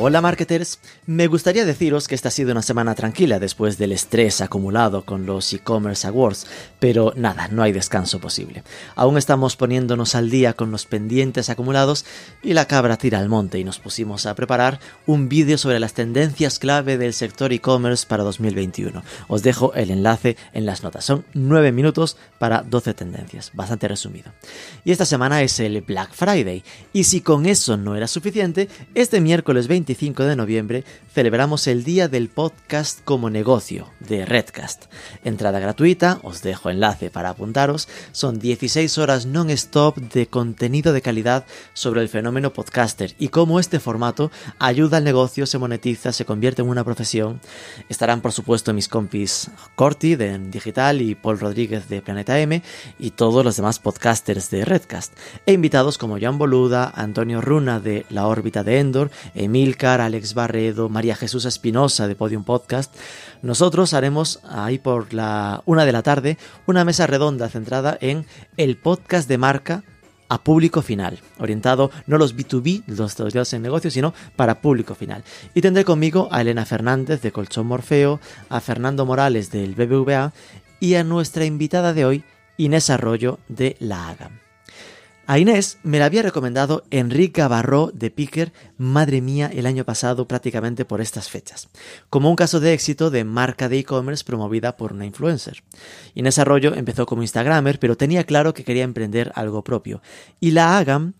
Hola marketers, me gustaría deciros que esta ha sido una semana tranquila después del estrés acumulado con los e-commerce awards, pero nada, no hay descanso posible. Aún estamos poniéndonos al día con los pendientes acumulados y la cabra tira al monte y nos pusimos a preparar un vídeo sobre las tendencias clave del sector e-commerce para 2021. Os dejo el enlace en las notas, son 9 minutos para 12 tendencias, bastante resumido. Y esta semana es el Black Friday, y si con eso no era suficiente, este miércoles 20 25 de noviembre celebramos el Día del Podcast como Negocio de Redcast. Entrada gratuita, os dejo enlace para apuntaros, son 16 horas non-stop de contenido de calidad sobre el fenómeno podcaster y cómo este formato ayuda al negocio, se monetiza, se convierte en una profesión. Estarán por supuesto mis compis Corti de Digital y Paul Rodríguez de Planeta M y todos los demás podcasters de Redcast. E invitados como Jan Boluda, Antonio Runa de La órbita de Endor, Emil Alex Barredo, María Jesús Espinosa de Podium Podcast, nosotros haremos ahí por la una de la tarde una mesa redonda centrada en el podcast de marca a público final, orientado no los B2B, los estudiados en negocios, sino para público final. Y tendré conmigo a Elena Fernández de Colchón Morfeo, a Fernando Morales del BBVA y a nuestra invitada de hoy, Inés Arroyo de La Agam. A Inés me la había recomendado Enrique Barró de Picker, madre mía, el año pasado prácticamente por estas fechas, como un caso de éxito de marca de e-commerce promovida por una influencer. Inés Arroyo empezó como Instagramer, pero tenía claro que quería emprender algo propio, y la Agam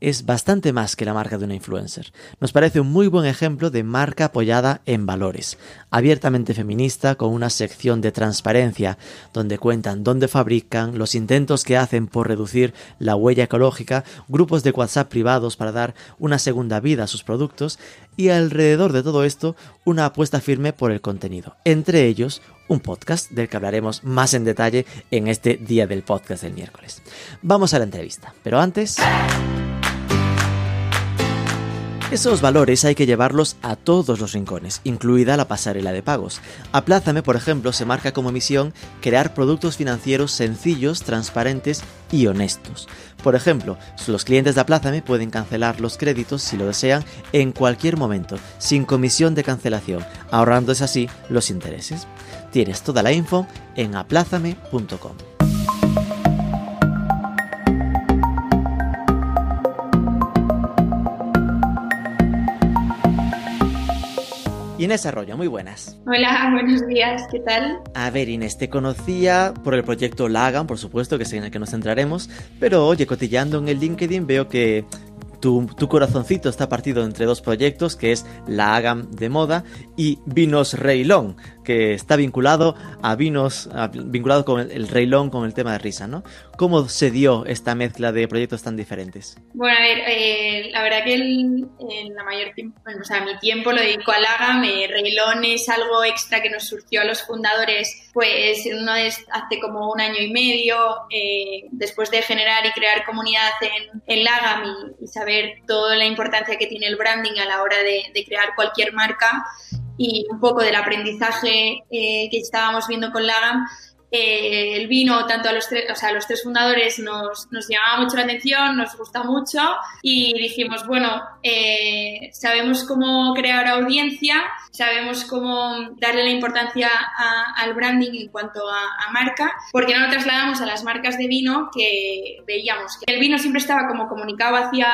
es bastante más que la marca de una influencer. Nos parece un muy buen ejemplo de marca apoyada en valores, abiertamente feminista con una sección de transparencia donde cuentan dónde fabrican, los intentos que hacen por reducir la huella ecológica, grupos de WhatsApp privados para dar una segunda vida a sus productos y alrededor de todo esto una apuesta firme por el contenido, entre ellos un podcast del que hablaremos más en detalle en este día del podcast del miércoles. Vamos a la entrevista, pero antes... Esos valores hay que llevarlos a todos los rincones, incluida la pasarela de pagos. Aplázame, por ejemplo, se marca como misión crear productos financieros sencillos, transparentes y honestos. Por ejemplo, los clientes de Aplázame pueden cancelar los créditos si lo desean en cualquier momento, sin comisión de cancelación, ahorrándose así los intereses. Tienes toda la info en aplázame.com. Inés Arroyo, muy buenas. Hola, buenos días, ¿qué tal? A ver, Inés, te conocía por el proyecto Lagan, por supuesto, que es en el que nos centraremos, pero oye, cotillando en el LinkedIn veo que tu, corazoncito está partido entre dos proyectos, que es la Agam de moda y Vinos Reilón, que está vinculado a vinos, vinculado con el, el, con el tema de risa, ¿no? ¿Cómo se dio esta mezcla de proyectos tan diferentes? Bueno, a ver, eh, la verdad que en la mayor tiempo, o sea, mi tiempo lo dedico al Agam, eh, Reilón es algo extra que nos surgió a los fundadores, pues uno es hace como un año y medio, eh, después de generar y crear comunidad en, en Lagam y, y saber toda la importancia que tiene el branding a la hora de, crear cualquier marca y un poco del aprendizaje eh, que estábamos viendo con Lagam, eh, el vino, tanto a los, tres, o sea, a los tres fundadores, nos, nos, llamaba mucho la atención, nos gusta mucho y dijimos, bueno, eh, sabemos cómo crear audiencia, sabemos cómo darle la importancia al branding en cuanto a, marca, porque no lo trasladamos a las marcas de vino que veíamos que el vino siempre estaba como comunicado hacia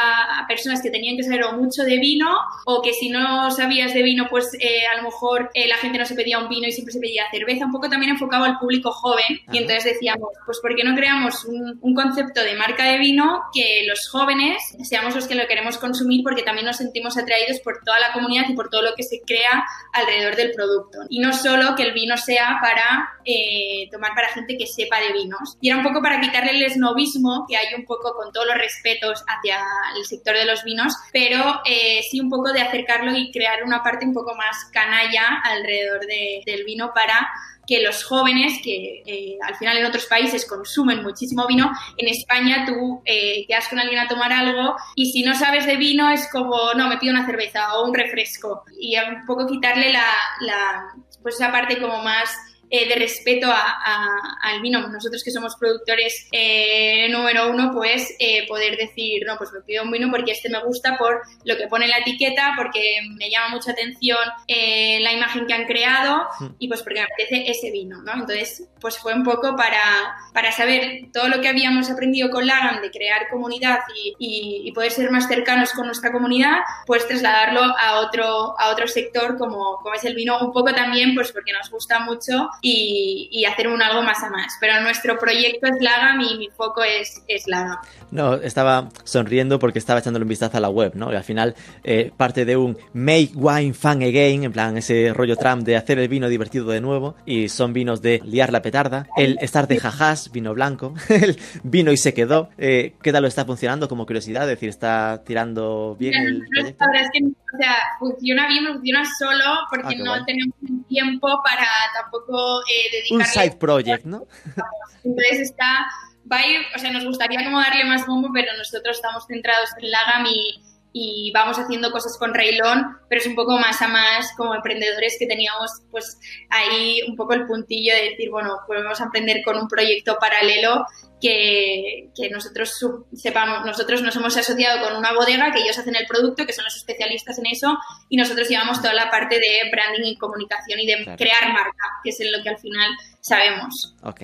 personas que tenían que saber o mucho de vino o que si no sabías de vino, pues eh, a lo mejor la gente no se pedía un vino y siempre se pedía cerveza, un poco también enfocado al público joven y entonces decíamos, pues ¿por qué no creamos un, concepto de marca de vino que los jóvenes seamos los que lo queremos consumir porque también nos sentimos atraídos por toda la comunidad y por todo lo que se crea alrededor del producto. Y no solo que el vino sea para eh, tomar para gente que sepa de vinos. Y era un poco para quitarle el esnovismo que hay un poco con todos los respetos hacia el sector de los vinos, pero eh, sí un poco de acercarlo y crear una parte un poco más canalla alrededor del vino para que los jóvenes, que eh, al final en otros países consumen muchísimo vino, en España tú eh, quedas con alguien a tomar algo y si no sabes de vino es como, no, me pido una cerveza o un refresco. Y un poco quitarle la, la pues esa parte como más eh, de respeto al vino. Nosotros que somos productores eh, número uno, pues eh, poder decir, no, pues me pido un vino porque este me gusta por lo que pone la etiqueta, porque me llama mucha atención la imagen que han creado y pues porque me apetece ese vino, ¿no? Entonces, pues fue un poco para, para saber todo lo que habíamos aprendido con Lagan de crear comunidad y, poder ser más cercanos con nuestra comunidad, pues trasladarlo a otro, a otro sector como, como es el vino, un poco también pues porque nos gusta mucho y, hacer un algo más a más. Pero nuestro proyecto es Lagam y mi foco es, es Lagam. No, estaba sonriendo porque estaba echándole un vistazo a la web, ¿no? Y al final eh, parte de un make wine fun again, en plan ese rollo Trump de hacer el vino divertido de nuevo. Y son vinos de liar la petarda, el estar de jajás, vino blanco, el vino y se quedó. Eh, ¿Qué tal lo está funcionando como curiosidad? Es decir, ¿está tirando bien el proyecto? es que, o sea, funciona bien, funciona solo porque ah, no tenemos tiempo para tampoco eh, Un side project, ¿no? Entonces está, va a ir, o sea, nos gustaría como darle más bombo, pero nosotros estamos centrados en Lagam y, y vamos haciendo cosas con Railón, pero es un poco más a más como emprendedores que teníamos pues ahí un poco el puntillo de decir, bueno, pues vamos a emprender con un proyecto paralelo que, que, nosotros sepamos, nosotros nos hemos asociado con una bodega que ellos hacen el producto, que son los especialistas en eso, y nosotros llevamos toda la parte de branding y comunicación y de crear marca, que es en lo que al final sabemos. Ok.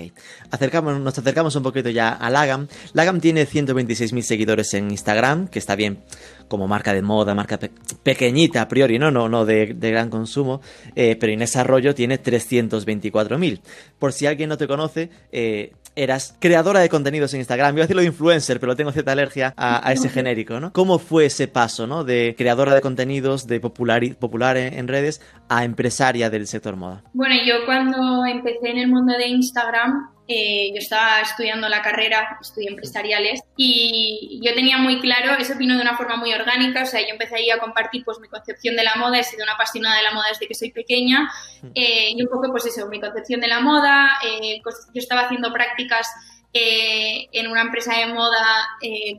Acercamos, nos acercamos un poquito ya a Lagam. Lagam tiene 126.000 seguidores en Instagram, que está bien como marca de moda, marca pequeñita a priori, no, no, no de, gran consumo, eh, pero Inés Arroyo tiene 324.000. Por si alguien no te conoce, eh, eras creadora de contenidos en Instagram. Iba a decirlo de influencer, pero tengo cierta alergia a, ese genérico, ¿no? ¿Cómo fue ese paso, ¿no? De creadora de contenidos, de popular, popular en, redes, a empresaria del sector moda. Bueno, yo cuando empecé en el mundo de Instagram, eh, yo estaba estudiando la carrera, estudié empresariales, y yo tenía muy claro, eso vino de una forma muy orgánica, o sea, yo empecé ahí a compartir pues mi concepción de la moda, he sido una apasionada de la moda desde que soy pequeña, eh, y un poco pues eso, mi concepción de la moda, eh, yo estaba haciendo prácticas en una empresa de moda,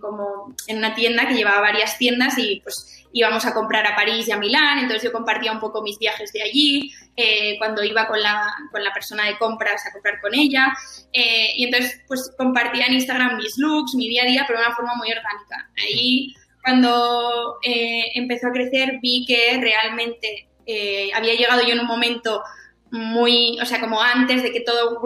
como en una tienda que llevaba varias tiendas y pues íbamos a comprar a París y a Milán, entonces yo compartía un poco mis viajes de allí, eh, cuando iba con la, con la, persona de compras a comprar con ella, eh, y entonces pues compartía en Instagram mis looks, mi día a día, pero de una forma muy orgánica. Ahí cuando eh, empezó a crecer vi que realmente había llegado yo en un momento muy, o sea, como antes de que todo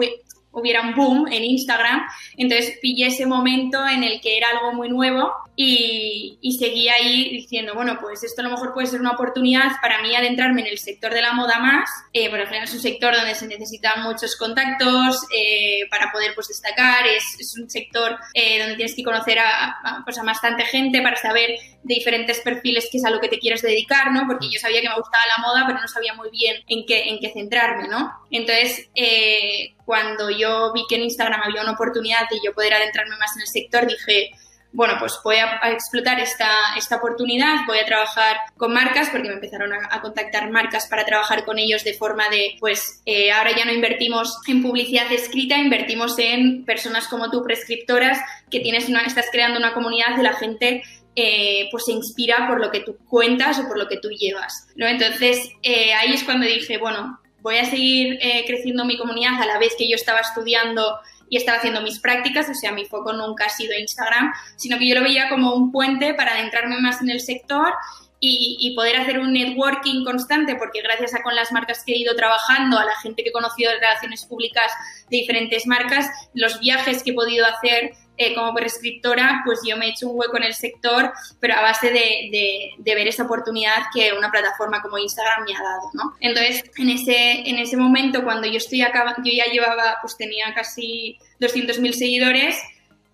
hubiera un boom en Instagram, entonces pillé ese momento en el que era algo muy nuevo y, y seguí ahí diciendo, bueno, pues esto a lo mejor puede ser una oportunidad para mí adentrarme en el sector de la moda más, eh, al final es un sector donde se necesitan muchos contactos eh, para poder pues destacar, es, es un sector eh, donde tienes que conocer a, pues, a, bastante gente para saber de diferentes perfiles qué es a lo que te quieres dedicar, ¿no? Porque yo sabía que me gustaba la moda, pero no sabía muy bien en qué, en qué centrarme, ¿no? Entonces, eh, cuando yo vi que en Instagram había una oportunidad de yo poder adentrarme más en el sector, dije, bueno, pues voy a, explotar esta, esta oportunidad, voy a trabajar con marcas porque me empezaron a, contactar marcas para trabajar con ellos de forma de, pues eh, ahora ya no invertimos en publicidad escrita, invertimos en personas como tú, prescriptoras, que tienes una, estás creando una comunidad de la gente eh, pues se inspira por lo que tú cuentas o por lo que tú llevas. ¿no? Entonces eh, ahí es cuando dije, bueno, voy a seguir creciendo mi comunidad a la vez que yo estaba estudiando y estaba haciendo mis prácticas, o sea, mi foco nunca ha sido Instagram, sino que yo lo veía como un puente para adentrarme más en el sector y, poder hacer un networking constante, porque gracias a con las marcas que he ido trabajando, a la gente que he conocido de relaciones públicas de diferentes marcas, los viajes que he podido hacer eh, como prescriptora, pues yo me he hecho un hueco en el sector, pero a base de, de, ver esa oportunidad que una plataforma como Instagram me ha dado, ¿no? Entonces, en ese, en ese momento, cuando yo estoy acabando, yo ya llevaba, pues tenía casi 200.000 seguidores,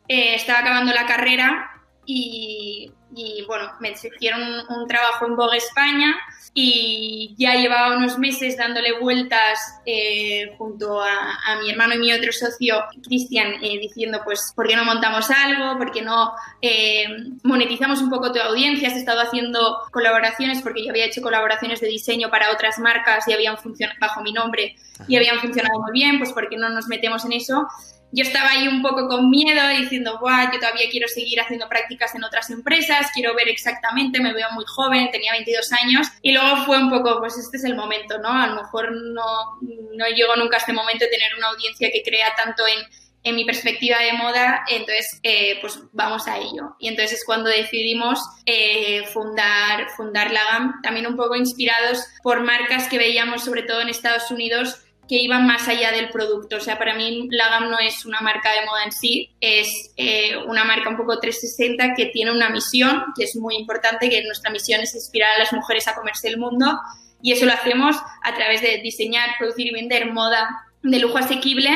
eh, estaba acabando la carrera y, bueno, me exigieron un, trabajo en Vogue España y ya llevaba unos meses dándole vueltas eh, junto a, mi hermano y mi otro socio, Cristian, eh, diciendo pues, ¿por qué no montamos algo? ¿Por qué no eh, monetizamos un poco tu audiencia? Has estado haciendo colaboraciones porque yo había hecho colaboraciones de diseño para otras marcas y habían funcionado bajo mi nombre y habían funcionado muy bien, pues ¿por qué no nos metemos en eso? Yo estaba ahí un poco con miedo diciendo, Buah, yo todavía quiero seguir haciendo prácticas en otras empresas, quiero ver exactamente, me veo muy joven, tenía 22 años y luego fue un poco, pues este es el momento, ¿no? A lo mejor no, no llego nunca a este momento de tener una audiencia que crea tanto en, en mi perspectiva de moda, entonces eh, pues vamos a ello. Y entonces es cuando decidimos eh, fundar, fundar la GAM, también un poco inspirados por marcas que veíamos sobre todo en Estados Unidos que iban más allá del producto. O sea, para mí Lagam no es una marca de moda en sí, es eh, una marca un poco 360 que tiene una misión, que es muy importante, que nuestra misión es inspirar a las mujeres a comerse el mundo y eso lo hacemos a través de diseñar, producir y vender moda de lujo asequible,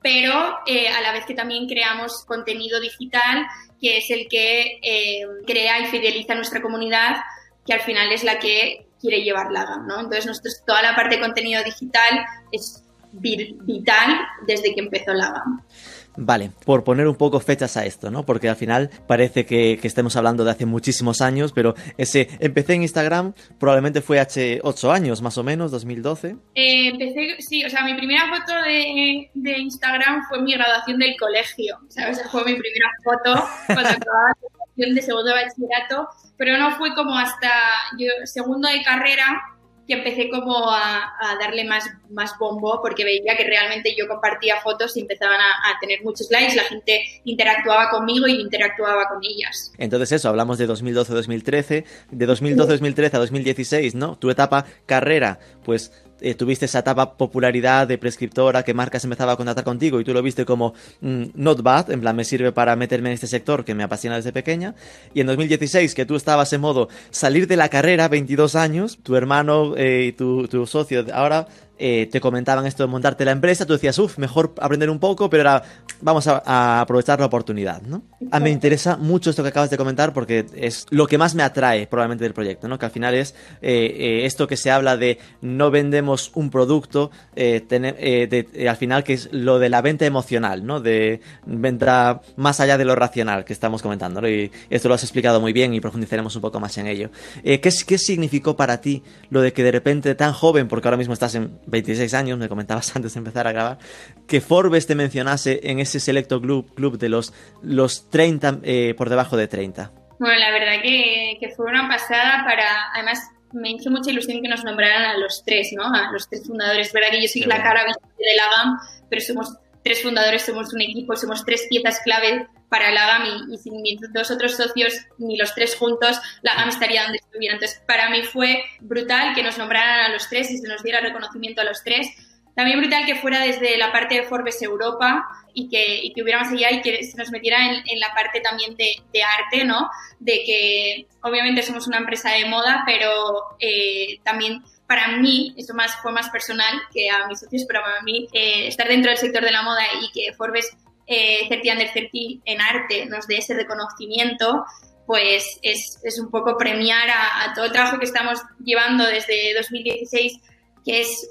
pero eh, a la vez que también creamos contenido digital, que es el que eh, crea y fideliza a nuestra comunidad, que al final es la que quiere llevar la GAM, ¿no? Entonces, nosotros, toda la parte de contenido digital es vital desde que empezó la GAM. Vale, por poner un poco fechas a esto, ¿no? Porque al final parece que, estemos hablando de hace muchísimos años, pero ese empecé en Instagram probablemente fue hace 8 años, más o menos, 2012. Eh, empecé, sí, o sea, mi primera foto de, de, Instagram fue mi graduación del colegio, ¿sabes? Fue mi primera foto cuando acababa la graduación de segundo de bachillerato pero no fue como hasta yo, segundo de carrera que empecé como a, darle más, más bombo porque veía que realmente yo compartía fotos y empezaban a, tener muchos likes, la gente interactuaba conmigo y interactuaba con ellas. Entonces eso, hablamos de 2012-2013, de 2012-2013 a 2016, ¿no? Tu etapa carrera, pues eh, tuviste esa etapa popularidad de prescriptora que marcas empezaba a contratar contigo y tú lo viste como mm, not bad, en plan me sirve para meterme en este sector que me apasiona desde pequeña. Y en 2016 que tú estabas en modo salir de la carrera, 22 años, tu hermano eh, y tu, tu socio ahora eh, te comentaban esto de montarte la empresa, tú decías, uff, mejor aprender un poco, pero ahora vamos a, aprovechar la oportunidad, ¿no? A mí me interesa mucho esto que acabas de comentar porque es lo que más me atrae probablemente del proyecto, ¿no? Que al final es eh, eh, esto que se habla de no vendemos un producto, al final que es lo de la venta emocional, ¿no? De venta más allá de lo racional que estamos comentando, ¿no? Y esto lo has explicado muy bien y profundizaremos un poco más en ello. ¿qué, ¿Qué significó para ti lo de que de repente tan joven, porque ahora mismo estás en 26 años, me comentabas antes de empezar a grabar, que Forbes te mencionase en ese selecto club, club de los, los 30 eh, por debajo de 30. Bueno, la verdad que, que, fue una pasada para, además me hizo mucha ilusión que nos nombraran a los tres, ¿no? A los tres fundadores. Es verdad que yo soy la cara visible de la GAM, pero somos tres fundadores, somos un equipo, somos tres piezas clave para la GAM y, sin mis dos otros socios, ni los tres juntos, la GAM estaría donde estuviera. Entonces, para mí fue brutal que nos nombraran a los tres y se nos diera reconocimiento a los tres. También brutal que fuera desde la parte de Forbes Europa y que, y que hubiera más allá y que se nos metiera en, la parte también de, arte, ¿no? De que obviamente somos una empresa de moda, pero eh, también para mí, eso más, fue más personal que a mis socios, pero para mí eh, estar dentro del sector de la moda y que Forbes eh, Certi Under en arte nos dé ese reconocimiento, pues es, es un poco premiar a, todo el trabajo que estamos llevando desde 2016, que es,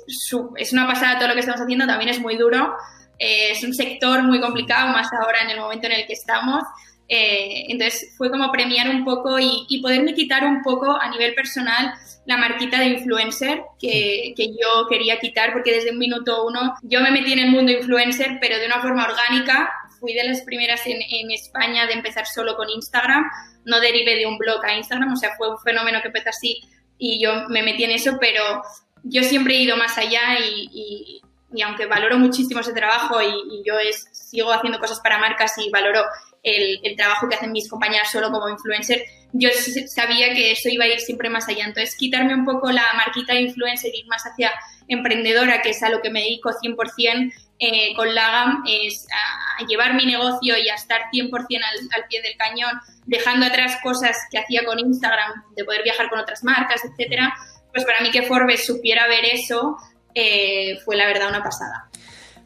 es una pasada todo lo que estamos haciendo, también es muy duro, eh, es un sector muy complicado, más ahora en el momento en el que estamos. Eh, entonces fue como premiar un poco y, y poderme quitar un poco a nivel personal la marquita de influencer que, que, yo quería quitar porque desde un minuto uno yo me metí en el mundo influencer pero de una forma orgánica. Fui de las primeras en, en España de empezar solo con Instagram, no derivé de un blog a Instagram, o sea, fue un fenómeno que empezó así y yo me metí en eso, pero yo siempre he ido más allá y, y, aunque valoro muchísimo ese trabajo y, y yo es, sigo haciendo cosas para marcas y valoro el, el, trabajo que hacen mis compañeras solo como influencer, yo sabía que eso iba a ir siempre más allá. Entonces, quitarme un poco la marquita de influencer y ir más hacia emprendedora, que es a lo que me dedico 100% eh, con Lagam, es a, llevar mi negocio y a estar 100% al, al, pie del cañón, dejando atrás cosas que hacía con Instagram, de poder viajar con otras marcas, etcétera. Pues para mí que Forbes supiera ver eso eh, fue la verdad una pasada.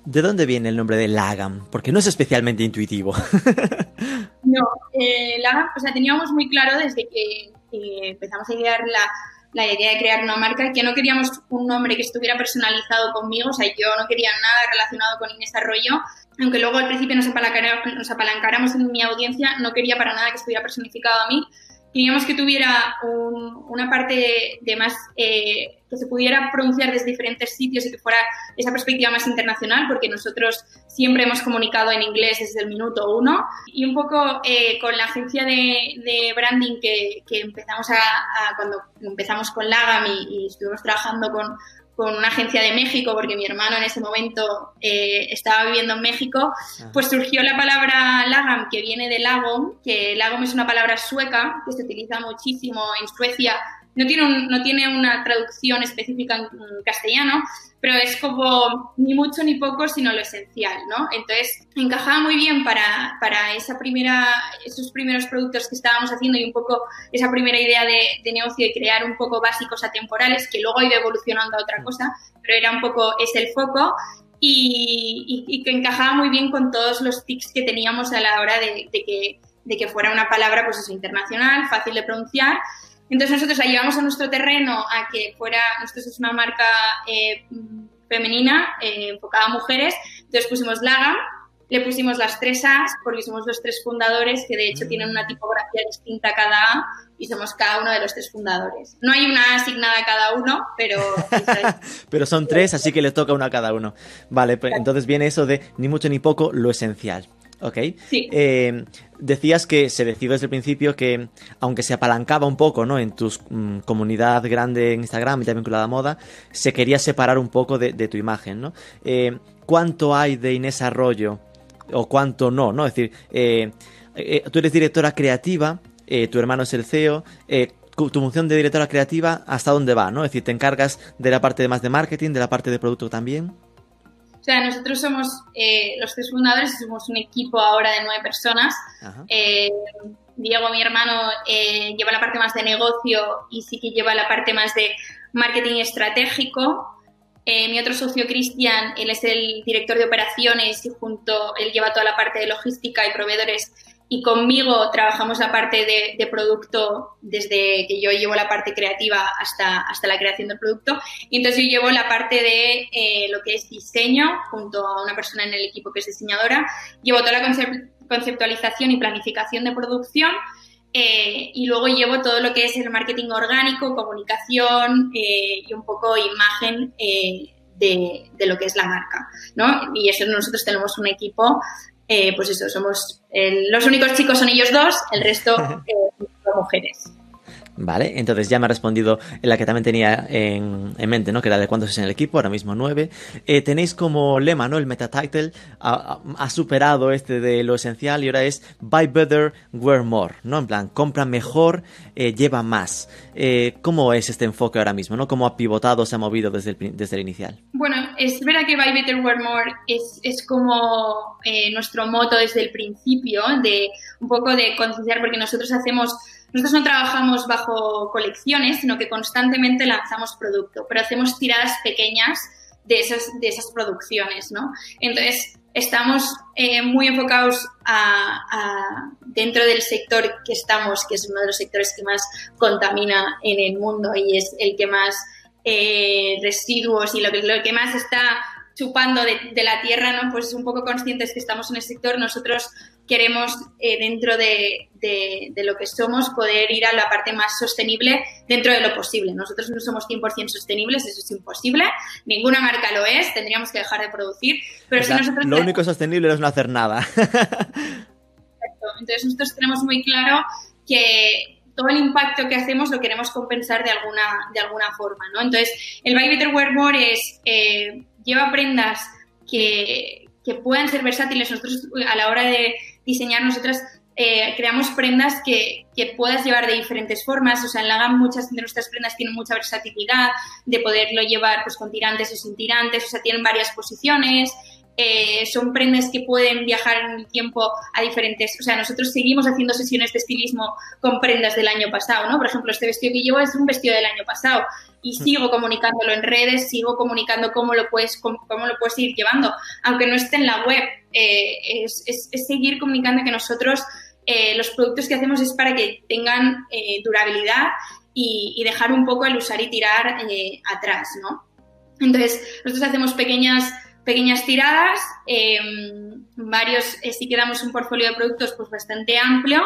¿De dónde viene el nombre de Lagam? Porque no es especialmente intuitivo. no, eh, Lagam, o sea, teníamos muy claro desde que empezamos a idear la, idea de crear una marca que no queríamos un nombre que estuviera personalizado conmigo, o sea, yo no quería nada relacionado con Inés Arroyo, aunque luego al principio nos, nos apalancáramos en mi audiencia, no quería para nada que estuviera personificado a mí, queríamos que tuviera una parte de, más, eh, que se pudiera pronunciar desde diferentes sitios y que fuera esa perspectiva más internacional, porque nosotros siempre hemos comunicado en inglés desde el minuto uno. Y un poco eh, con la agencia de, branding que, empezamos a, cuando empezamos con Lagam y estuvimos trabajando con, con una agencia de México, porque mi hermano en ese momento eh, estaba viviendo en México, pues surgió la palabra lagam, que viene de lago, que lagom es una palabra sueca que se utiliza muchísimo en Suecia no tiene, no tiene una traducción específica en castellano, pero es como ni mucho ni poco, sino lo esencial, ¿no? Entonces, encajaba muy bien para, para esa primera, esos primeros productos que estábamos haciendo y un poco esa primera idea de, negocio de crear un poco básicos atemporales, que luego ido evolucionando a otra cosa, pero era un poco, es el foco. Y, que encajaba muy bien con todos los tics que teníamos a la hora de, que, de que fuera una palabra, pues eso, internacional, fácil de pronunciar entonces nosotros la llevamos a nuestro terreno a que fuera, nosotros es una marca eh, femenina eh, enfocada a mujeres, entonces pusimos Laga, le pusimos las tres A's porque somos los tres fundadores que de hecho mm. tienen una tipografía distinta cada A y somos cada uno de los tres fundadores. No hay una asignada a cada uno, pero... pero son tres, así que le toca una a cada uno. Vale, pues entonces viene eso de ni mucho ni poco, lo esencial. Ok. Sí. Eh, decías que se decidió desde el principio que, aunque se apalancaba un poco ¿no? en tu mm, comunidad grande en Instagram y también vinculada a moda, se quería separar un poco de, tu imagen. ¿no? Eh, ¿Cuánto hay de Inés Arroyo o cuánto no? ¿no? Es decir, eh, tú eres directora creativa, tu hermano es el CEO. tu función de directora creativa, ¿hasta dónde va? ¿no? Es decir, ¿te encargas de la parte de más de marketing, de la parte de producto también? O sea, nosotros somos eh, los tres fundadores y somos un equipo ahora de nueve personas. Eh, Diego, mi hermano, eh, lleva la parte más de negocio y sí que lleva la parte más de marketing estratégico. mi otro socio, Cristian, él es el director de operaciones y junto, él lleva toda la parte de logística y proveedores y conmigo trabajamos la parte de, producto desde que yo llevo la parte creativa hasta, hasta la creación del producto. Y entonces yo llevo la parte de eh, lo que es diseño junto a una persona en el equipo que es diseñadora. Llevo toda la conceptualización y planificación de producción. Eh, y luego llevo todo lo que es el marketing orgánico, comunicación eh, y un poco imagen de, de, lo que es la marca. ¿no? Y eso nosotros tenemos un equipo eh, pues eso, somos los únicos chicos son ellos dos, el resto eh, son mujeres. Vale, entonces ya me ha respondido la que también tenía en, mente, ¿no? Que era de cuántos es en el equipo, ahora mismo nueve. Eh, tenéis como lema, ¿no? El meta title ha, ha, superado este de lo esencial y ahora es Buy Better, Wear More, ¿no? En plan, compra mejor, eh, lleva más. Eh, ¿Cómo es este enfoque ahora mismo, ¿no? ¿Cómo ha pivotado, se ha movido desde el, desde el inicial? Bueno, es verdad que Buy Better, Wear More es, es como nuestro moto desde el principio, de un poco de concienciar, porque nosotros hacemos nosotros no trabajamos bajo colecciones, sino que constantemente lanzamos producto, pero hacemos tiradas pequeñas de esas, de esas producciones, ¿no? Entonces, estamos eh, muy enfocados a, dentro del sector que estamos, que es uno de los sectores que más contamina en el mundo y es el que más eh, residuos y lo que, lo que más está chupando de, la tierra, ¿no? Pues un poco conscientes que estamos en el sector, nosotros queremos eh, dentro de, lo que somos poder ir a la parte más sostenible dentro de lo posible. Nosotros no somos 100% sostenibles, eso es imposible, ninguna marca lo es, tendríamos que dejar de producir, pero si nosotros... Lo único sostenible es no hacer nada. Exacto, entonces nosotros tenemos muy claro que todo el impacto que hacemos lo queremos compensar de alguna, de alguna forma, ¿no? Entonces, el Buy Better Wear More es... Eh, lleva prendas que, puedan ser versátiles. Nosotros a la hora de diseñar, nosotras eh, creamos prendas que, puedas llevar de diferentes formas. O sea, en la gama muchas de nuestras prendas tienen mucha versatilidad de poderlo llevar pues, con tirantes o sin tirantes. O sea, tienen varias posiciones. Eh, son prendas que pueden viajar en el tiempo a diferentes, o sea, nosotros seguimos haciendo sesiones de estilismo con prendas del año pasado, ¿no? Por ejemplo, este vestido que llevo es un vestido del año pasado y mm. sigo comunicándolo en redes, sigo comunicando cómo lo puedes, cómo, lo puedes ir llevando, aunque no esté en la web, eh, es, seguir comunicando que nosotros eh, los productos que hacemos es para que tengan durabilidad y, dejar un poco el usar y tirar atrás, ¿no? Entonces, nosotros hacemos pequeñas pequeñas tiradas, em, varios, eh, sí que damos un portfolio de productos pues bastante amplio,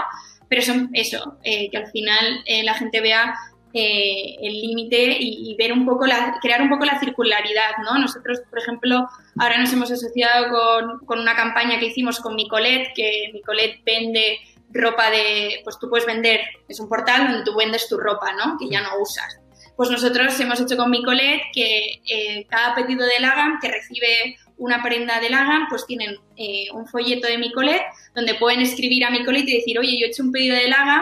pero son eso, eh, que al final eh, la gente vea el límite y, ver un poco, la, crear un poco la circularidad, ¿no? Nosotros, por ejemplo, ahora nos hemos asociado con, con una campaña que hicimos con Micolet, que Micolet vende ropa de, pues tú puedes vender, es un portal donde tú vendes tu ropa, ¿no? Que ya no usas. Pues nosotros hemos hecho con Micolet que eh, cada pedido de Lagan que recibe una prenda de Lagan, pues tienen eh, un folleto de Micolet donde pueden escribir a Micolet y decir, oye, yo he hecho un pedido de Lagan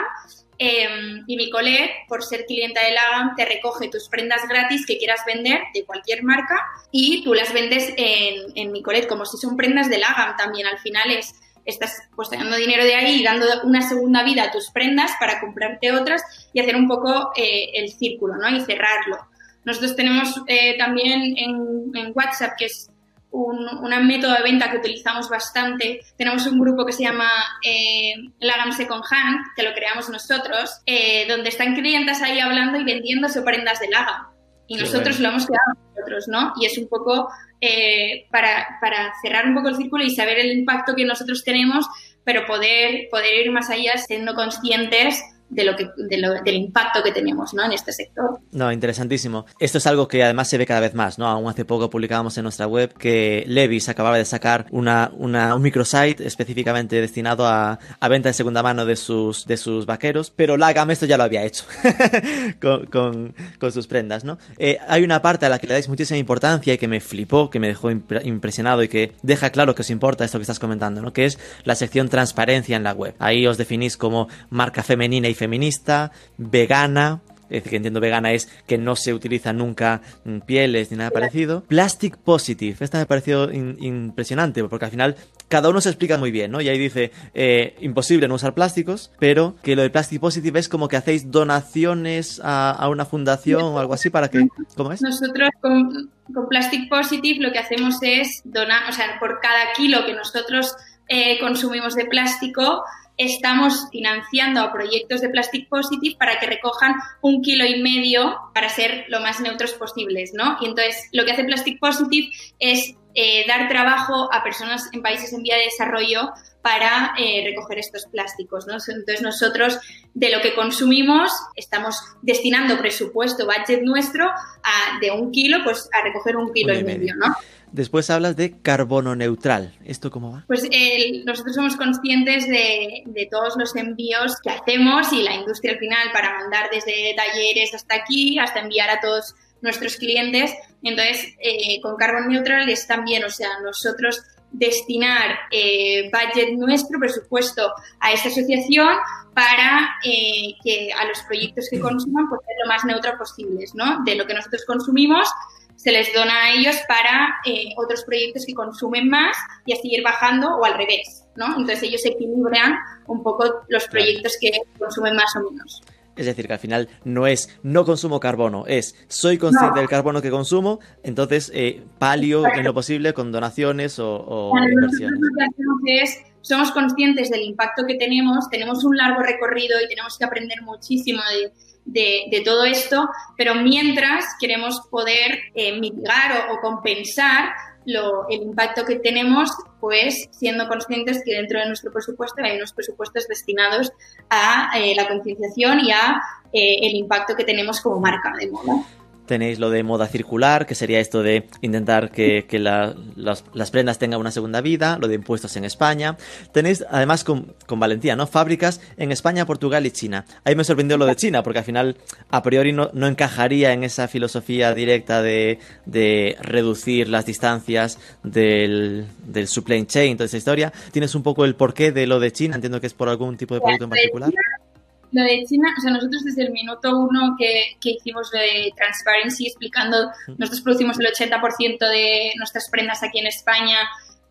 em, y Micolet, por ser clienta de Lagan, te recoge tus prendas gratis que quieras vender de cualquier marca y tú las vendes en, en Micolet, como si son prendas de Lagan también. Al final es estás pues dando dinero de ahí y dando una segunda vida a tus prendas para comprarte otras y hacer un poco eh, el círculo, ¿no? Y cerrarlo. Nosotros tenemos eh, también en, WhatsApp, que es un, método de venta que utilizamos bastante, tenemos un grupo que se llama eh, Lagam Second Hand, que lo creamos nosotros, eh, donde están clientes ahí hablando y vendiéndose prendas de Lagam. Y nosotros lo hemos creado nosotros, ¿no? Y es un poco eh, para, para, cerrar un poco el círculo y saber el impacto que nosotros tenemos, pero poder, poder ir más allá siendo conscientes de lo que, del impacto que tenemos ¿no? en este sector. No, interesantísimo. Esto es algo que además se ve cada vez más, ¿no? Aún hace poco publicábamos en nuestra web que Levis acababa de sacar una, una, un microsite específicamente destinado a, a, venta de segunda mano de sus, de sus vaqueros, pero Lagam esto ya lo había hecho con, con, con, sus prendas, ¿no? Eh, hay una parte a la que le dais muchísima importancia y que me flipó, que me dejó impresionado y que deja claro que os importa esto que estás comentando, ¿no? Que es la sección transparencia en la web. Ahí os definís como marca femenina y feminista, vegana, es decir, que entiendo vegana es que no se utiliza nunca mm, pieles ni nada parecido. Plastic Positive, esta me pareció impresionante porque al final cada uno se explica muy bien, ¿no? Y ahí dice, eh, imposible no usar plásticos, pero que lo de Plastic Positive es como que hacéis donaciones a, una fundación o algo así para que... ¿Cómo es? Nosotros con, Plastic Positive lo que hacemos es donar, o sea, por cada kilo que nosotros eh, consumimos de plástico, estamos financiando a proyectos de Plastic Positive para que recojan un kilo y medio para ser lo más neutros posibles, ¿no? Y entonces lo que hace Plastic Positive es eh, dar trabajo a personas en países en vía de desarrollo para eh, recoger estos plásticos. ¿no? Entonces nosotros de lo que consumimos estamos destinando presupuesto, budget nuestro, a, de un kilo, pues a recoger un kilo y medio. ¿no? Después hablas de carbono neutral. ¿Esto cómo va? Pues nosotros somos conscientes de, todos los envíos que hacemos y la industria al final para mandar desde talleres hasta aquí, hasta enviar a todos nuestros clientes. Entonces, eh, con carbono neutral es también, o sea, nosotros destinar eh, budget nuestro presupuesto a esta asociación para eh, que a los proyectos que consuman pues ser lo más neutro posibles, ¿no? De lo que nosotros consumimos se les dona a ellos para eh, otros proyectos que consumen más y así ir bajando o al revés, ¿no? Entonces ellos equilibran un poco los proyectos que consumen más o menos. Es decir, que al final no es no consumo carbono, es soy consciente del carbono que consumo, entonces eh, palio en lo posible con donaciones o, inversiones. Lo que hacemos es, somos conscientes del impacto que tenemos, tenemos un largo recorrido y tenemos que aprender muchísimo de, de, todo esto, pero mientras queremos poder eh, mitigar o, compensar lo, el impacto que tenemos, pues siendo conscientes que dentro de nuestro presupuesto hay unos presupuestos destinados a eh, la concienciación y a eh, el impacto que tenemos como marca de moda. Tenéis lo de moda circular, que sería esto de intentar que, las, prendas tengan una segunda vida, lo de impuestos en España. Tenéis, además, con, valentía, ¿no? Fábricas en España, Portugal y China. Ahí me sorprendió lo de China, porque al final, a priori, no, encajaría en esa filosofía directa de, reducir las distancias del, del supply chain, toda esa historia. ¿Tienes un poco el porqué de lo de China? Entiendo que es por algún tipo de producto en particular. Lo de China, o sea, nosotros desde el minuto uno que, que hicimos lo de Transparency, explicando, nosotros producimos el 80% de nuestras prendas aquí en España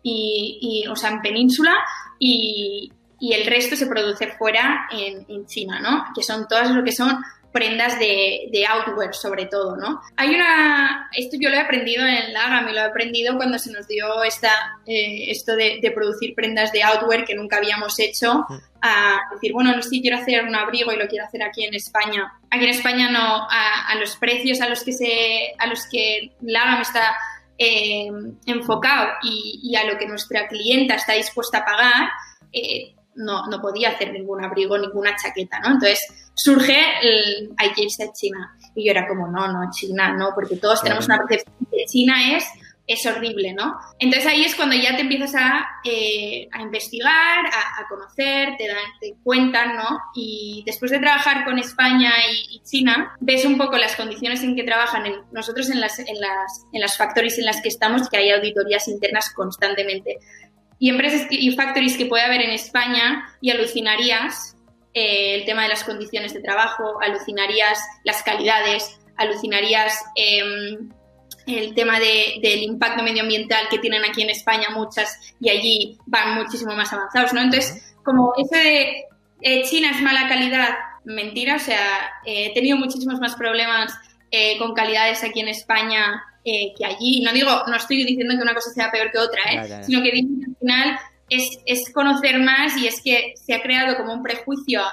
y, o sea, en península y, el resto se produce fuera en, en, China, ¿no? Que son todas lo que son prendas de, de, outwear sobre todo, ¿no? Hay una, esto yo lo he aprendido en la me lo he aprendido cuando se nos dio esta, eh, esto de, producir prendas de outwear que nunca habíamos hecho, a decir, bueno, no sí quiero hacer un abrigo y lo quiero hacer aquí en España. Aquí en España no, a, los precios a los que se, a los que la está eh, enfocado y, a lo que nuestra clienta está dispuesta a pagar, eh, no, no podía hacer ningún abrigo, ninguna chaqueta, ¿no? Entonces surge el hay que irse a China. Y yo era como, no, no, China, no, porque todos tenemos una percepción de China es es horrible, ¿no? Entonces ahí es cuando ya te empiezas a, eh, a investigar, a, conocer, te dan te cuentan, ¿no? Y después de trabajar con España y, China, ves un poco las condiciones en que trabajan nosotros en las, en, las, en las factories en las que estamos, que hay auditorías internas constantemente y empresas y factories que puede haber en España y alucinarías eh, el tema de las condiciones de trabajo, alucinarías las calidades, alucinarías em, el tema del impacto medioambiental que tienen aquí en España muchas y allí van muchísimo más avanzados, ¿no? Entonces, como eso de eh, China es mala calidad, mentira, o sea, eh, he tenido muchísimos más problemas con calidades aquí en España que allí. No digo, no estoy diciendo que una cosa sea peor que otra, ¿eh? sino que al final es, es, conocer más y es que se ha creado como un prejuicio a,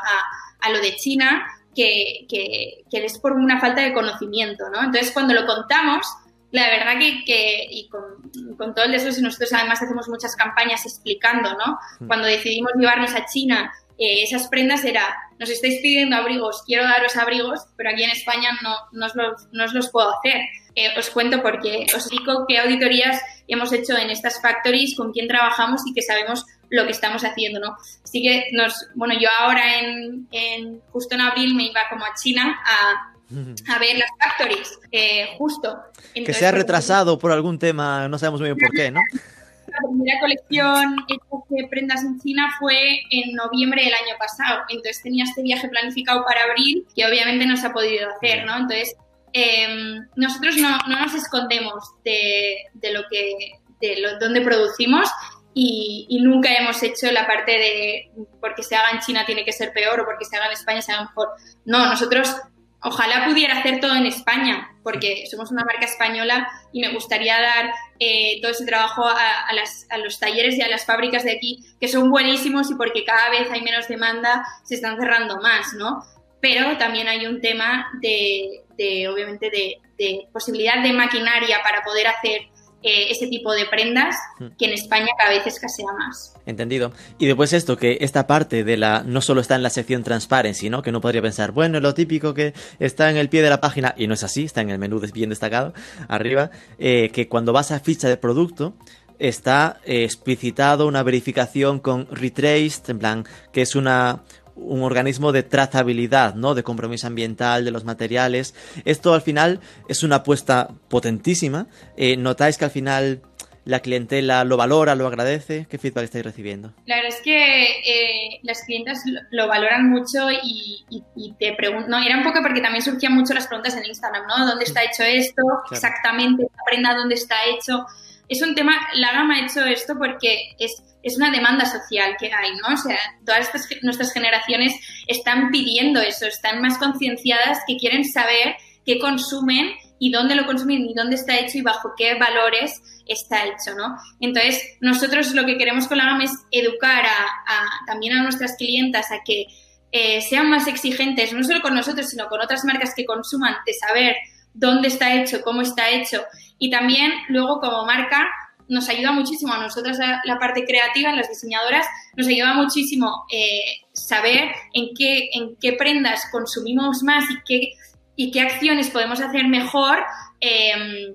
a lo de China que, que, que, es por una falta de conocimiento, ¿no? Entonces, cuando lo contamos, la verdad que, que y con, con, todo el eso, nosotros además hacemos muchas campañas explicando, ¿no? Mm. Cuando decidimos llevarnos a China eh, esas prendas era, nos estáis pidiendo abrigos, quiero daros abrigos, pero aquí en España no, no, os, los, no os los puedo hacer. Eh, os cuento porque os digo qué auditorías hemos hecho en estas factories, con quién trabajamos y que sabemos lo que estamos haciendo, ¿no? Así que nos, bueno, yo ahora en, en justo en abril me iba como a China a, a ver las factories, eh, justo. que se ha pues, retrasado por algún tema, no sabemos muy bien por qué, ¿no? La primera colección de prendas en China fue en noviembre del año pasado, entonces tenía este viaje planificado para abril que obviamente no se ha podido hacer, ¿no? Entonces Em, nosotros no, nos escondemos de, lo que, de lo, donde producimos y, nunca hemos hecho la parte de porque se haga en China tiene que ser peor o porque se haga en España se haga mejor. No, nosotros ojalá pudiera hacer todo en España porque somos una marca española y me gustaría dar eh, todo ese trabajo a, a, los talleres y a las fábricas de aquí que son buenísimos y porque cada vez hay menos demanda se están cerrando más, ¿no? Pero también hay un tema de, de obviamente, de, posibilidad de maquinaria para poder hacer eh, ese tipo de prendas hmm. que en España cada vez escasea más. Entendido. Y después esto, que esta parte de la no solo está en la sección transparency, ¿no? Que no podría pensar, bueno, lo típico que está en el pie de la página, y no es así, está en el menú bien destacado, arriba, eh, que cuando vas a ficha de producto, está eh, explicitado una verificación con retraced, en plan, que es una, un organismo de trazabilidad, ¿no? De compromiso ambiental, de los materiales. Esto al final es una apuesta potentísima. Eh, ¿Notáis que al final la clientela lo valora, lo agradece? ¿Qué feedback estáis recibiendo? La verdad es que eh, las clientas lo, valoran mucho y, te preguntan, no, era un poco porque también surgían mucho las preguntas en Instagram, ¿no? ¿Dónde está hecho esto? Exactamente, la prenda, ¿dónde está hecho? Es un tema, la gama ha hecho esto porque es es una demanda social que hay, ¿no? O sea, todas estas, nuestras generaciones están pidiendo eso, están más concienciadas que quieren saber qué consumen y dónde lo consumen y dónde está hecho y bajo qué valores está hecho, ¿no? Entonces, nosotros lo que queremos con la GAM es educar a, también a nuestras clientas a que eh, sean más exigentes, no solo con nosotros, sino con otras marcas que consuman, de saber dónde está hecho, cómo está hecho y también luego como marca nos ayuda muchísimo a nosotras la, parte creativa, las diseñadoras, nos ayuda muchísimo eh, saber en qué, en qué prendas consumimos más y qué, y qué acciones podemos hacer mejor em,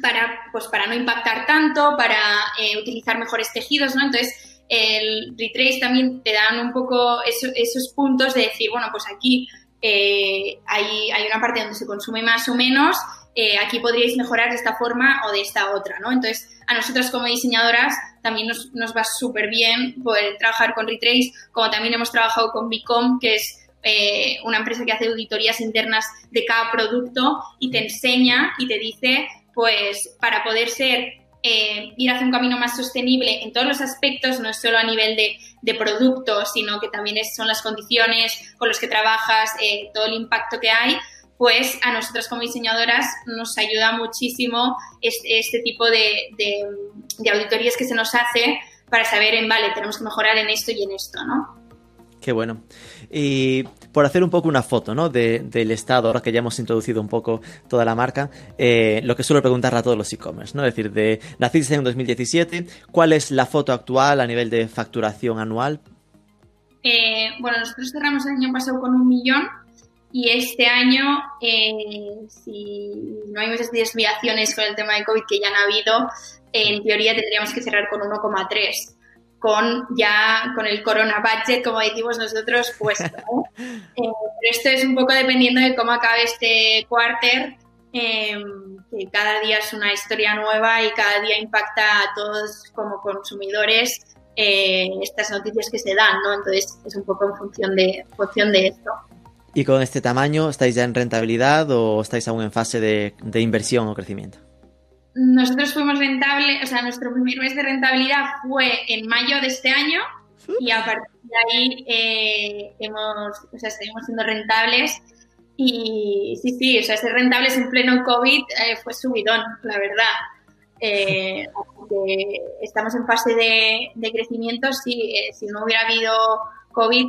para, pues, para no impactar tanto, para eh, utilizar mejores tejidos, ¿no? Entonces, el retrace también te dan un poco esos puntos de decir, bueno, pues aquí eh, hay, hay, una parte donde se consume más o menos eh, aquí podríais mejorar de esta forma o de esta otra, ¿no? Entonces, a nosotras como diseñadoras también nos, nos va súper bien poder trabajar con Retrace, como también hemos trabajado con Bicom, que es eh, una empresa que hace auditorías internas de cada producto y te enseña y te dice, pues, para poder ser eh, ir hacia un camino más sostenible en todos los aspectos, no es solo a nivel de, de producto, sino que también son las condiciones con las que trabajas, eh, todo el impacto que hay, pues a nosotros como diseñadoras nos ayuda muchísimo este, este tipo de, de, auditorías que se nos hace para saber en, vale, tenemos que mejorar en esto y en esto, ¿no? Qué bueno. Y por hacer un poco una foto ¿no? del estado, ahora que ya hemos introducido un poco toda la marca, eh, lo que suelo preguntarle a todos los e-commerce, ¿no? es decir, de naciste en 2017, ¿cuál es la foto actual a nivel de facturación anual? Eh, bueno, nosotros cerramos el año pasado con un millón y este año, eh, si no hay muchas desviaciones con el tema de COVID que ya han habido, en teoría tendríamos que cerrar con 1,3 con ya con el corona budget, como decimos nosotros, puesto. eh, pero esto es un poco dependiendo de cómo acabe este quarter, eh, que cada día es una historia nueva y cada día impacta a todos como consumidores eh, estas noticias que se dan, ¿no? Entonces es un poco en función de, función de esto. ¿Y con este tamaño estáis ya en rentabilidad o estáis aún en fase de, de inversión o crecimiento? nosotros fuimos rentables, o sea, nuestro primer mes de rentabilidad fue en mayo de este año y a partir de ahí eh, hemos, o sea, seguimos siendo rentables y sí, sí, o sea, ser rentables en pleno COVID eh, fue subidón, la verdad. Eh, estamos en fase de, de crecimiento, sí, eh, si no hubiera habido COVID,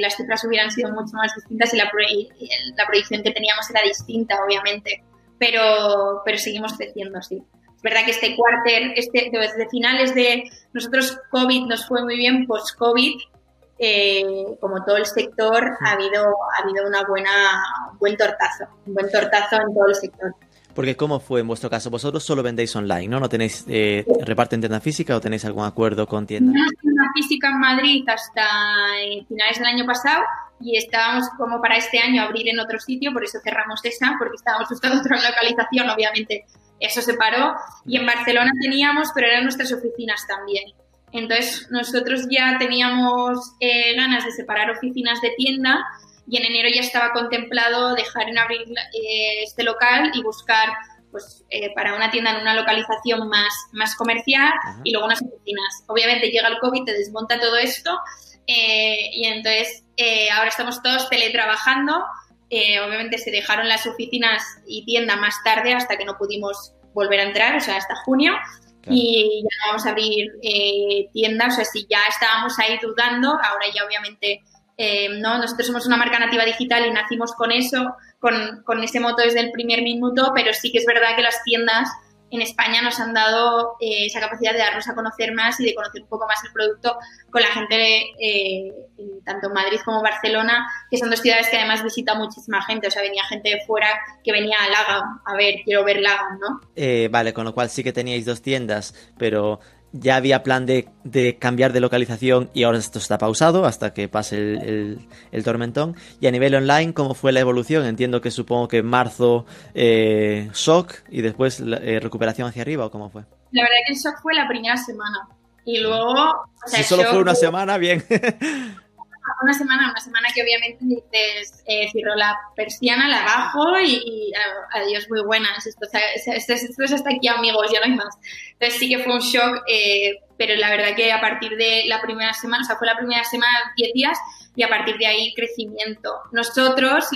las cifras hubieran sido mucho más distintas y la, la proyección que teníamos era distinta, obviamente pero, pero seguimos creciendo, sí. Es verdad que este cuarter, este, desde finales de nosotros COVID nos fue muy bien, post-COVID, eh, como todo el sector, ha habido, ha habido una buena, un buen tortazo, un buen tortazo en todo el sector. Porque ¿cómo fue en vuestro caso? Vosotros solo vendéis online, ¿no? ¿No tenéis eh, reparto en tienda física o tenéis algún acuerdo con tiendas? No tienda física en Madrid hasta finales del año pasado y estábamos como para este año abrir en otro sitio, por eso cerramos esa, porque estábamos buscando otra localización, obviamente eso se paró. Y en Barcelona teníamos, pero eran nuestras oficinas también. Entonces nosotros ya teníamos eh, ganas de separar oficinas de tienda y en enero ya estaba contemplado dejar en abrir eh, este local y buscar pues eh, para una tienda en una localización más, más comercial y luego unas oficinas. Obviamente llega el COVID, te desmonta todo esto eh, y entonces ahora estamos todos teletrabajando. obviamente se dejaron las oficinas y tienda más tarde hasta que no pudimos volver a entrar, o sea, hasta junio. Y ya vamos a abrir tiendas, o sea, si ya estábamos ahí dudando, ahora ya obviamente eh, ¿no? Nosotros somos una marca nativa digital y nacimos con eso, con, con, ese moto desde el primer minuto, pero sí que es verdad que las tiendas en España nos han dado eh, esa capacidad de darnos a conocer más y de conocer un poco más el producto con la gente, eh, tanto en Madrid como Barcelona, que son dos ciudades que además visita muchísima gente. O sea, venía gente de fuera que venía a Lagam, a ver, quiero ver Lagam, ¿no? vale, con lo cual sí que teníais dos tiendas, pero ya había plan de, cambiar de localización y ahora esto está pausado hasta que pase el, tormentón. Y a nivel online, ¿cómo fue la evolución? Entiendo que supongo que en marzo eh, shock y después eh, recuperación hacia arriba o cómo fue. La verdad que el shock fue la primera semana. Y luego... si solo fue una semana, bien. una semana, una semana que obviamente dices, eh, cierro la persiana, la bajo y, adiós, muy buenas, esto, esto, es hasta aquí amigos, ya no hay más. Entonces sí que fue un shock, eh, pero la verdad que a partir de la primera semana, o sea, fue la primera semana 10 días y a partir de ahí crecimiento. Nosotros,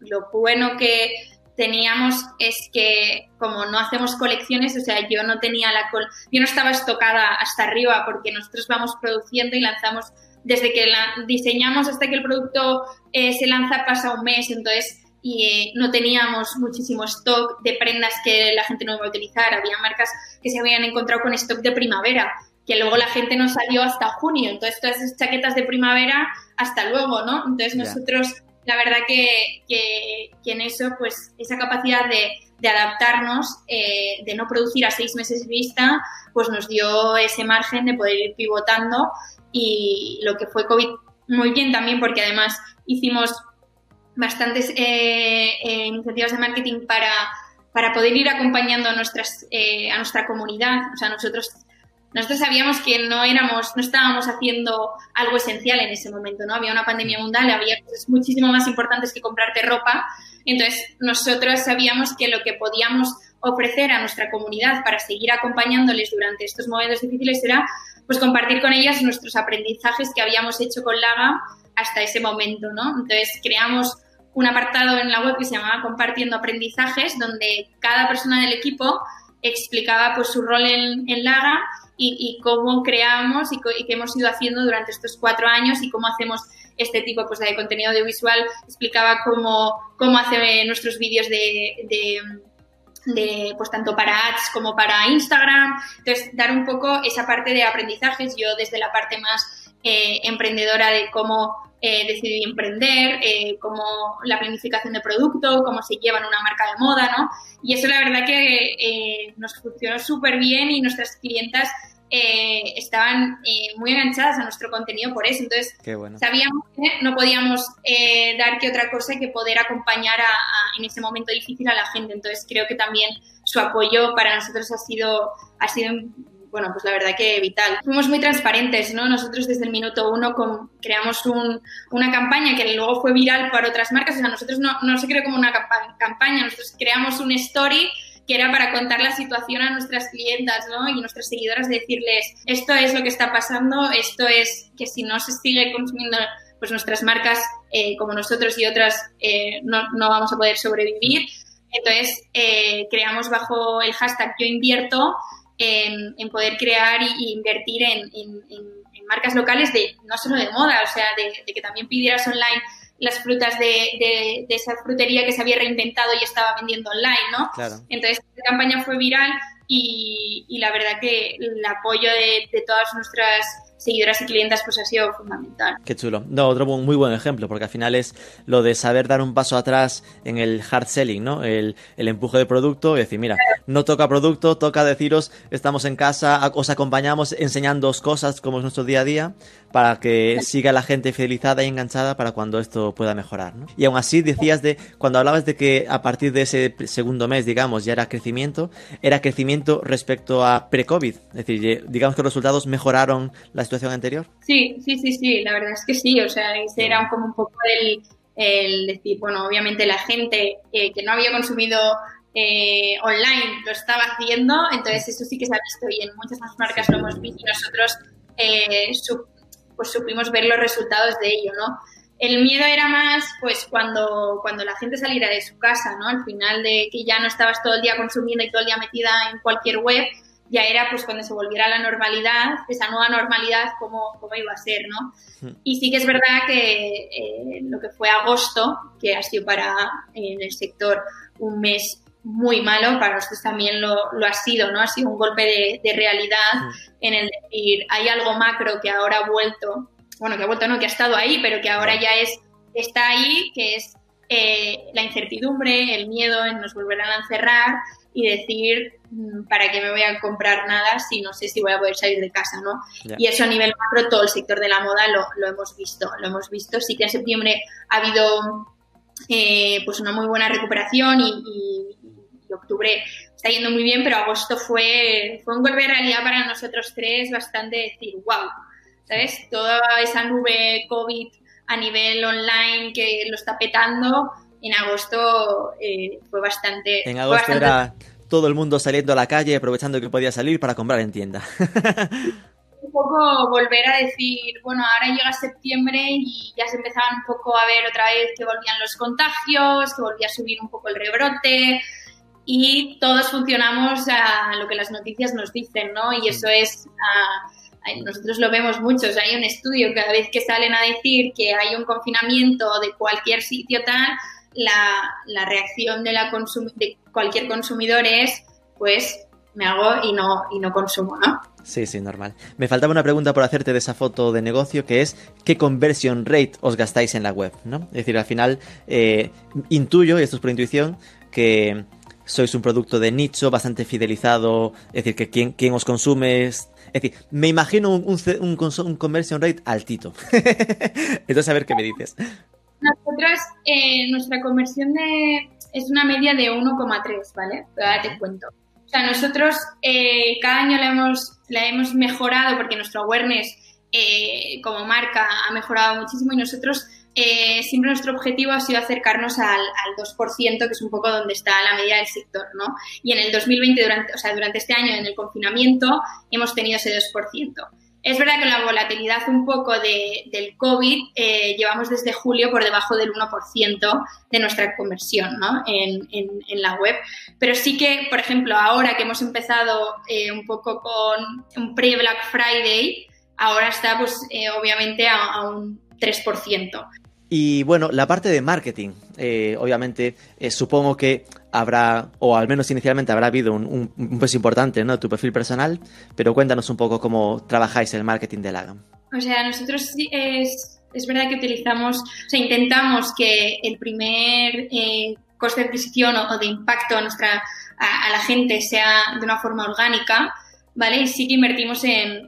lo bueno que teníamos es que como no hacemos colecciones, o sea, yo no tenía la col yo no estaba estocada hasta arriba porque nosotros vamos produciendo y lanzamos desde que la diseñamos hasta que el producto eh, se lanza pasa un mes, entonces y eh, no teníamos muchísimo stock de prendas que la gente no iba a utilizar. Había marcas que se habían encontrado con stock de primavera, que luego la gente no salió hasta junio. Entonces, todas esas chaquetas de primavera, hasta luego, ¿no? Entonces, nosotros, la verdad que, que, en eso, pues, esa capacidad de, de adaptarnos, eh, de no producir a seis meses vista, pues nos dio ese margen de poder ir pivotando y lo que fue COVID muy bien también porque además hicimos bastantes eh, eh, iniciativas de marketing para, para poder ir acompañando a, nuestras, eh, a nuestra comunidad. O sea, nosotros, nosotros sabíamos que no éramos, no estábamos haciendo algo esencial en ese momento, ¿no? Había una pandemia mundial, había cosas muchísimo más importantes que comprarte ropa. Entonces, nosotros sabíamos que lo que podíamos ofrecer a nuestra comunidad para seguir acompañándoles durante estos momentos difíciles era pues compartir con ellas nuestros aprendizajes que habíamos hecho con Laga hasta ese momento, ¿no? Entonces creamos un apartado en la web que se llamaba Compartiendo Aprendizajes, donde cada persona del equipo explicaba pues su rol en, Laga y, cómo creamos y, qué hemos ido haciendo durante estos cuatro años y cómo hacemos este tipo pues, de contenido audiovisual. Explicaba cómo, cómo hace nuestros vídeos de, de, pues tanto para ads como para Instagram. Entonces, dar un poco esa parte de aprendizajes, yo desde la parte más eh, emprendedora de cómo eh, decidí emprender, eh, como la planificación de producto, cómo se llevan una marca de moda, ¿no? Y eso la verdad que eh, nos funcionó súper bien y nuestras clientas estaban muy enganchadas a nuestro contenido por eso. Entonces, sabíamos que no podíamos dar que otra cosa que poder acompañar en ese momento difícil a la gente. Entonces, creo que también su apoyo para nosotros ha sido, ha sido bueno, pues la verdad que vital. Fuimos muy transparentes, ¿no? Nosotros desde el minuto uno creamos una campaña que luego fue viral para otras marcas, o sea, nosotros no, no se creó como una campaña, nosotros creamos un story que era para contar la situación a nuestras clientas ¿no? y nuestras seguidoras, decirles, esto es lo que está pasando, esto es que si no se sigue consumiendo pues nuestras marcas eh, como nosotros y otras eh, no, no, vamos a poder sobrevivir. Entonces, eh, creamos bajo el hashtag yo invierto en, poder crear e invertir en, marcas locales de no solo de moda, o sea, de, que también pidieras online las frutas de, esa frutería que se había reinventado y estaba vendiendo online, ¿no? Entonces, la campaña fue viral y, la verdad que el apoyo de todas nuestras seguidoras y clientas pues ha sido fundamental. Qué chulo. No, otro muy buen ejemplo, porque al final es lo de saber dar un paso atrás en el hard selling, ¿no? El, empuje de producto y decir, mira, no toca producto, toca deciros, estamos en casa, os acompañamos enseñando cosas como es nuestro día a día para que siga la gente fidelizada y enganchada para cuando esto pueda mejorar. ¿no? Y aún así decías de, cuando hablabas de que a partir de ese segundo mes, digamos, ya era crecimiento, era crecimiento respecto a pre-COVID. Es decir, digamos que los resultados mejoraron la situación anterior. Sí, sí, sí, sí, la verdad es que sí. O sea, ese era como un poco el, decir, bueno, obviamente la gente eh, que no había consumido eh, online lo estaba haciendo, entonces eso sí que se ha visto y en muchas más marcas lo hemos visto y nosotros eh, pues supimos ver los resultados de ello, ¿no? El miedo era más, pues, cuando, cuando la gente saliera de su casa, ¿no? Al final de que ya no estabas todo el día consumiendo y todo el día metida en cualquier web, ya era, pues, cuando se volviera a la normalidad, esa nueva normalidad, cómo, cómo iba a ser, ¿no? Hmm. Y sí que es verdad que eh, lo que fue agosto, que ha sido para en el sector un mes muy malo, para nosotros también lo, lo, ha sido, ¿no? Ha sido un golpe de, de realidad mm. en el decir, hay algo macro que ahora ha vuelto, bueno, que ha vuelto no, que ha estado ahí, pero que ahora ya es, está ahí, que es eh, la incertidumbre, el miedo en nos volverán a encerrar y decir, mm, ¿para qué me voy a comprar nada si no sé si voy a poder salir de casa, ¿no? Y eso a nivel macro, todo el sector de la moda lo, lo hemos visto, lo hemos visto. Sí que en septiembre ha habido eh, pues una muy buena recuperación y, octubre está yendo muy bien, pero agosto fue, fue un golpe de realidad para nosotros tres bastante decir, wow, ¿sabes? Toda esa nube COVID a nivel online que lo está petando, en agosto eh, fue bastante... En agosto era todo el mundo saliendo a la calle, aprovechando que podía salir para comprar en tienda. un poco volver a decir, bueno, ahora llega septiembre y ya se empezaban un poco a ver otra vez que volvían los contagios, que volvía a subir un poco el rebrote, y todos funcionamos a lo que las noticias nos dicen, ¿no? Y eso es, nosotros lo vemos muchos, hay un estudio cada vez que salen a decir que hay un confinamiento de cualquier sitio tal, la, reacción de, la de cualquier consumidor es, pues me hago y no, y no consumo, ¿no? Sí, sí, normal. Me faltaba una pregunta por hacerte de esa foto de negocio, que es ¿qué conversion rate os gastáis en la web? ¿no? Es decir, al final eh, intuyo, y esto es por intuición, que sois un producto de nicho bastante fidelizado, es decir, que quien, quien os consume es... Es decir, me imagino un, un, un, conversion rate altito. Entonces, a ver qué me dices. Nosotras, eh, nuestra conversión de, es una media de 1,3, ¿vale? Ahora te cuento. O sea, nosotros eh, cada año la hemos, la hemos mejorado porque nuestro awareness eh, como marca ha mejorado muchísimo y nosotros eh, siempre nuestro objetivo ha sido acercarnos al, al, 2%, que es un poco donde está la media del sector, ¿no? Y en el 2020, durante, o sea, durante este año, en el confinamiento, hemos tenido ese 2%. Es verdad que la volatilidad un poco de, del COVID eh, llevamos desde julio por debajo del 1% de nuestra conversión ¿no? en, en, la web. Pero sí que, por ejemplo, ahora que hemos empezado eh, un poco con un pre-Black Friday, ahora está pues eh, obviamente a, un 3%. Y bueno, la parte de marketing, obviamente, supongo que habrá, o al menos inicialmente habrá habido un, un, peso importante, ¿no? Tu perfil personal, pero cuéntanos un poco cómo trabajáis el marketing de Lagam. O sea, nosotros es, es verdad que utilizamos, o sea, intentamos que el primer eh, coste de adquisición o, de impacto a, nuestra, a, la gente sea de una forma orgánica, ¿vale? Y sí que invertimos en,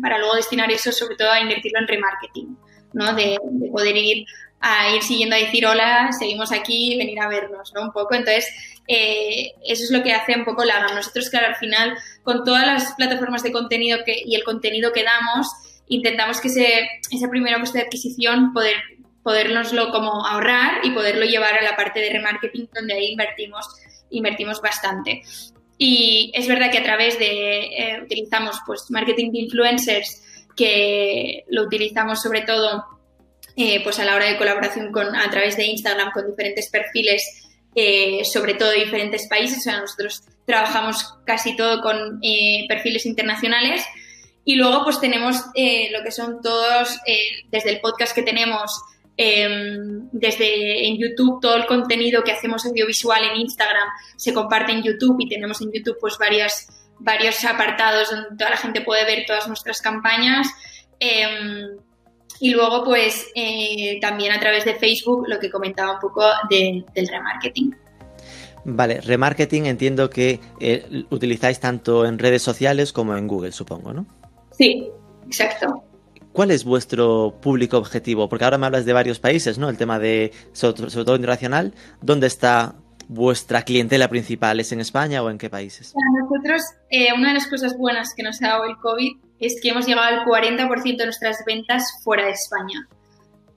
para luego destinar eso sobre todo a invertirlo en remarketing. ¿no? De, poder ir a ir siguiendo a decir hola, seguimos aquí, venir a vernos, ¿no? Un poco. Entonces, eh, eso es lo que hace un poco la Nosotros, claro, al final, con todas las plataformas de contenido que, y el contenido que damos, intentamos que ese, ese primer coste de adquisición poder podernoslo como ahorrar y poderlo llevar a la parte de remarketing donde ahí invertimos invertimos bastante. Y es verdad que a través de eh, utilizamos pues marketing de influencers que lo utilizamos sobre todo eh, pues a la hora de colaboración con, a través de Instagram con diferentes perfiles, eh, sobre todo diferentes países. O sea, nosotros trabajamos casi todo con eh, perfiles internacionales. Y luego pues tenemos lo que son todos, desde el podcast que tenemos, em, desde en YouTube, todo el contenido que hacemos audiovisual en Instagram se comparte en YouTube y tenemos en YouTube pues varias varios apartados donde toda la gente puede ver todas nuestras campañas. Y luego, pues, eh, también a través de Facebook, lo que comentaba un poco de, del remarketing. Vale, remarketing entiendo que eh, utilizáis tanto en redes sociales como en Google, supongo, ¿no? Sí, exacto. ¿Cuál es vuestro público objetivo? Porque ahora me hablas de varios países, ¿no? El tema de, sobre, sobre todo internacional. ¿Dónde está vuestra clientela principal? ¿Es en España o en qué países? Para nosotros, eh, una de las cosas buenas que nos ha dado el COVID es que hemos llegado al 40% de nuestras ventas fuera de España.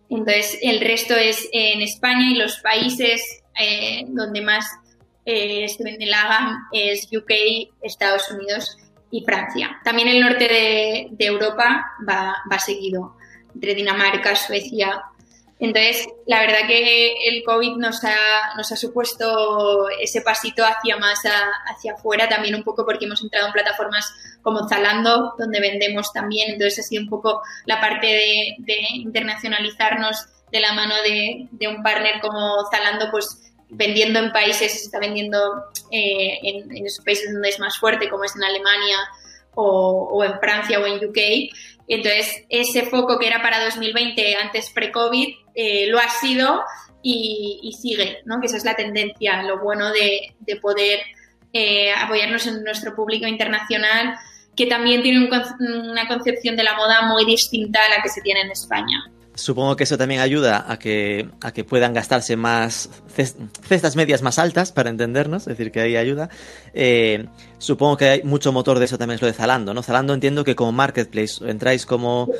Entonces, el resto es en España y los países eh, donde más eh, se vende la GAM es UK, Estados Unidos y Francia. También el norte de, Europa va seguido, entre Dinamarca, Suecia, entonces, la verdad que el COVID nos ha, nos ha supuesto ese pasito hacia más hacia afuera, también un poco porque hemos entrado en plataformas como Zalando, donde vendemos también. Entonces, ha sido un poco la parte de, de internacionalizarnos de la mano de, un partner como Zalando, pues vendiendo en países, se está vendiendo eh, en, en, esos países donde es más fuerte, como es en Alemania o, o en Francia o en UK. Entonces, ese foco que era para 2020, antes pre-COVID, eh, lo ha sido y, sigue, ¿no? Que esa es la tendencia, lo bueno de, de poder eh, apoyarnos en nuestro público internacional, que también tiene un, una concepción de la moda muy distinta a la que se tiene en España. Supongo que eso también ayuda a que, a que puedan gastarse más cestas medias más altas, para entendernos, es decir, que ahí ayuda. Eh, supongo que hay mucho motor de eso también es lo de Zalando, ¿no? Zalando entiendo que como marketplace, entráis como,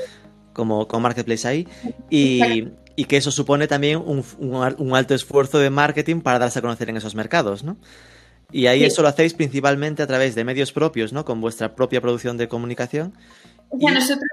como, como marketplace ahí y, y, que eso supone también un, un, un, alto esfuerzo de marketing para darse a conocer en esos mercados, ¿no? Y ahí sí. eso lo hacéis principalmente a través de medios propios, ¿no? Con vuestra propia producción de comunicación. O sea, y... nosotros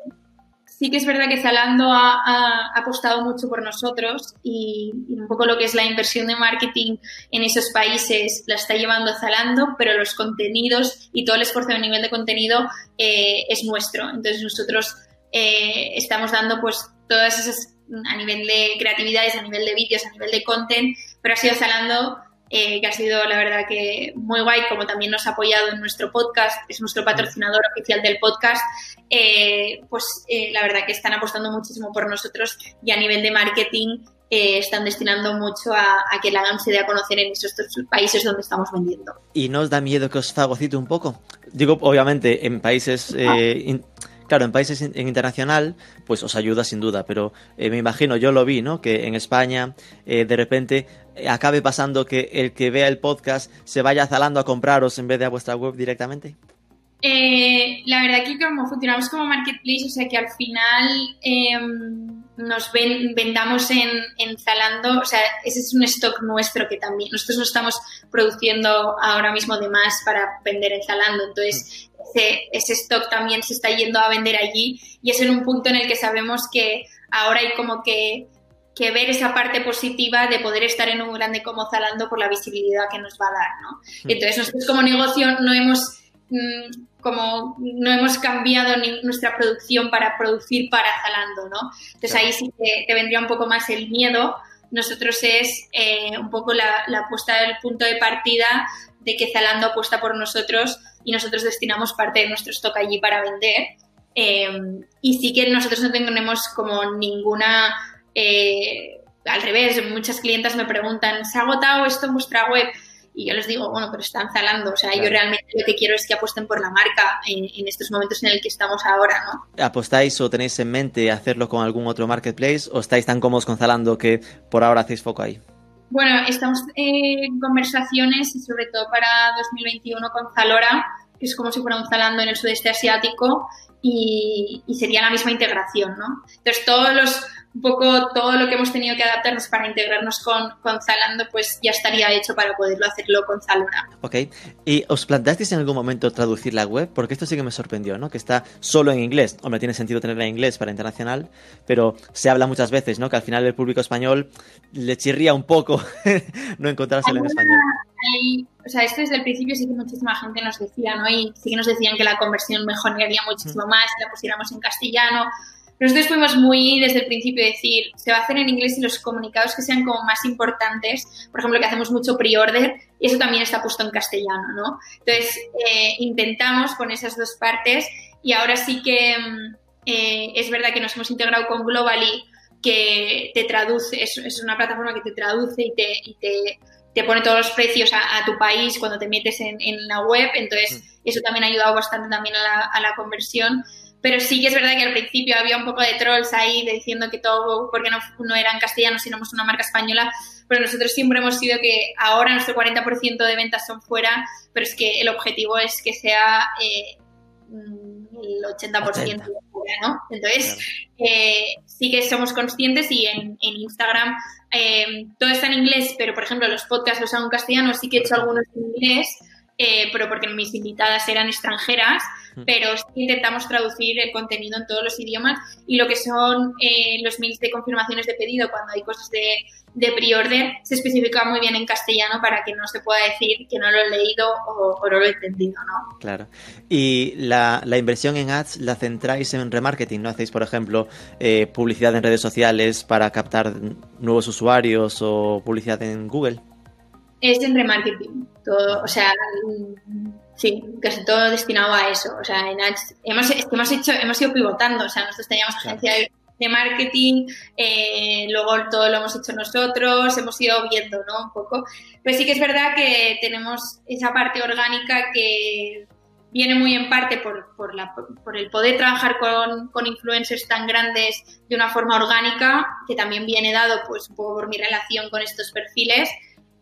sí que es verdad que Zalando ha, ha, apostado mucho por nosotros y, y, un poco lo que es la inversión de marketing en esos países la está llevando Zalando, pero los contenidos y todo el esfuerzo a nivel de contenido eh, es nuestro. Entonces nosotros eh, estamos dando pues todas esas a nivel de creatividades, a nivel de vídeos, a nivel de content, pero ha sido Zalando eh, que ha sido la verdad que muy guay, como también nos ha apoyado en nuestro podcast, es nuestro patrocinador oficial del podcast, eh, pues eh, la verdad que están apostando muchísimo por nosotros y a nivel de marketing están destinando mucho a, que la GAM se dé a conocer en esos países donde estamos vendiendo. ¿Y no os da miedo que os fagocite un poco? Digo, obviamente, en países... Claro, en países en internacional, pues os ayuda sin duda, pero me imagino, yo lo vi, ¿no? Que en España, de repente, acabe pasando que el que vea el podcast se vaya zalando a compraros en vez de a vuestra web directamente. Eh, la verdad que como funcionamos como marketplace, o sea que al final nos vendamos en, en, Zalando, o sea, ese es un stock nuestro que también, nosotros no estamos produciendo ahora mismo de más para vender en Zalando, entonces ese stock también se está yendo a vender allí y es en un punto en el que sabemos que ahora hay como que, que ver esa parte positiva de poder estar en un grande como Zalando por la visibilidad que nos va a dar, ¿no? Entonces nosotros como negocio no hemos Mm, como no hemos cambiado ni nuestra producción para producir para Zalando, ¿no? Entonces ahí sí que te vendría un poco más el miedo. Nosotros es eh, un poco la, la puesta del punto de partida de que Zalando apuesta por nosotros y nosotros destinamos parte de nuestro stock allí para vender. Eh, y sí que nosotros no tenemos como ninguna... Eh, al revés, muchas clientas me preguntan, ¿se ha agotado esto en vuestra web? Y yo les digo, bueno, pero están zalando. O sea, yo realmente lo que quiero es que apuesten por la marca en, estos momentos en el que estamos ahora, ¿no? ¿Apostáis o tenéis en mente hacerlo con algún otro marketplace o estáis tan cómodos con Zalando que por ahora hacéis foco ahí? Bueno, estamos en conversaciones y sobre todo para 2021 con Zalora, que es como si fuera un Zalando en el sudeste asiático y, y sería la misma integración, ¿no? Entonces, todos los un poco todo lo que hemos tenido que adaptarnos para integrarnos con, con Zalando, pues ya estaría hecho para poderlo hacerlo con Zalora. Ok. ¿Y os planteasteis en algún momento traducir la web? Porque esto sí que me sorprendió, ¿no? Que está solo en inglés. Hombre, tiene sentido tenerla en inglés para internacional, pero se habla muchas veces, ¿no? Que al final el público español le chirría un poco no encontrársela en español. o sea, esto desde el principio sí que muchísima gente nos decía, ¿no? Y sí que nos decían que la conversión mejoraría muchísimo más si la pusiéramos en castellano nosotros fuimos muy desde el principio decir, se va a hacer en inglés y los comunicados que sean como más importantes, por ejemplo, que hacemos mucho pre-order, y eso también está puesto en castellano, ¿no? Entonces, eh, intentamos con esas dos partes y ahora sí que mm, eh, es verdad que nos hemos integrado con Globally, que te traduce, es, una plataforma que te traduce y te, y te, te pone todos los precios a, tu país cuando te metes en, en la web, entonces mm. eso también ha ayudado bastante también a la, a la conversión pero sí que es verdad que al principio había un poco de trolls ahí diciendo que todo, porque no, no eran castellanos, sino una marca española, pero nosotros siempre hemos sido que ahora nuestro 40% de ventas son fuera, pero es que el objetivo es que sea eh, el 80%, fuera, ¿no? Entonces, eh, sí que somos conscientes y en, Instagram eh, todo está en inglés, pero por ejemplo los podcasts los hago en castellano, sí que he hecho algunos en inglés, pero porque mis invitadas eran extranjeras pero sí intentamos traducir el contenido en todos los idiomas y lo que son eh, los mails de confirmaciones de pedido cuando hay cosas de, de pre-order se especifica muy bien en castellano para que no se pueda decir que no lo he leído o, no lo he entendido, ¿no? Claro. Y la, la, inversión en ads la centráis en remarketing, ¿no? Hacéis, por ejemplo, eh, publicidad en redes sociales para captar nuevos usuarios o publicidad en Google. Es en remarketing, todo, o sea, Sí, casi todo destinado a eso. O sea, en hemos, hemos, hecho, hemos ido pivotando. O sea, nosotros teníamos agencia de, marketing, eh, luego todo lo hemos hecho nosotros, hemos ido viendo, ¿no? Un poco. Pero sí que es verdad que tenemos esa parte orgánica que viene muy en parte por, por, la, por el poder trabajar con, con, influencers tan grandes de una forma orgánica, que también viene dado pues un poco por mi relación con estos perfiles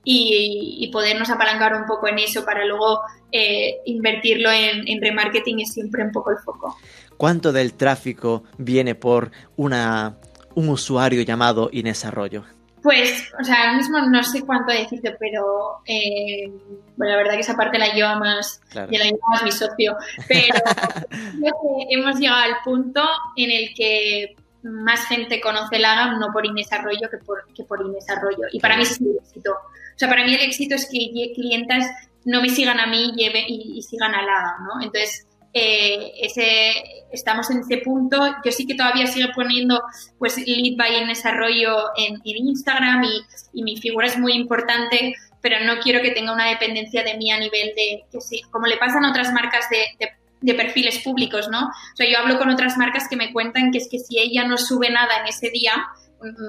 y, podernos apalancar un poco en eso para luego eh, invertirlo en, remarketing es siempre un poco el foco. ¿Cuánto del tráfico viene por una, un usuario llamado Inés Arroyo? Pues, o sea, ahora mismo no sé cuánto decirte, pero eh, bueno, la verdad que esa parte la lleva más, la lleva más mi socio. Pero creo que hemos llegado al punto en el que más gente conoce el AGAM no por Inés Arroyo que por, que por Inés Arroyo. Y para mí es un éxito. Sea, para mí el éxito es que clientas no me sigan a mí lleve, y, sigan al lado, ¿no? Entonces, eh, ese, estamos en ese punto. Yo sí que todavía sigo poniendo pues lead by en desarrollo en, Instagram y, y, mi figura es muy importante, pero no quiero que tenga una dependencia de mí a nivel de, que sí, como le pasan a otras marcas de, de, de, perfiles públicos, ¿no? O sea, yo hablo con otras marcas que me cuentan que es que si ella no sube nada en ese día,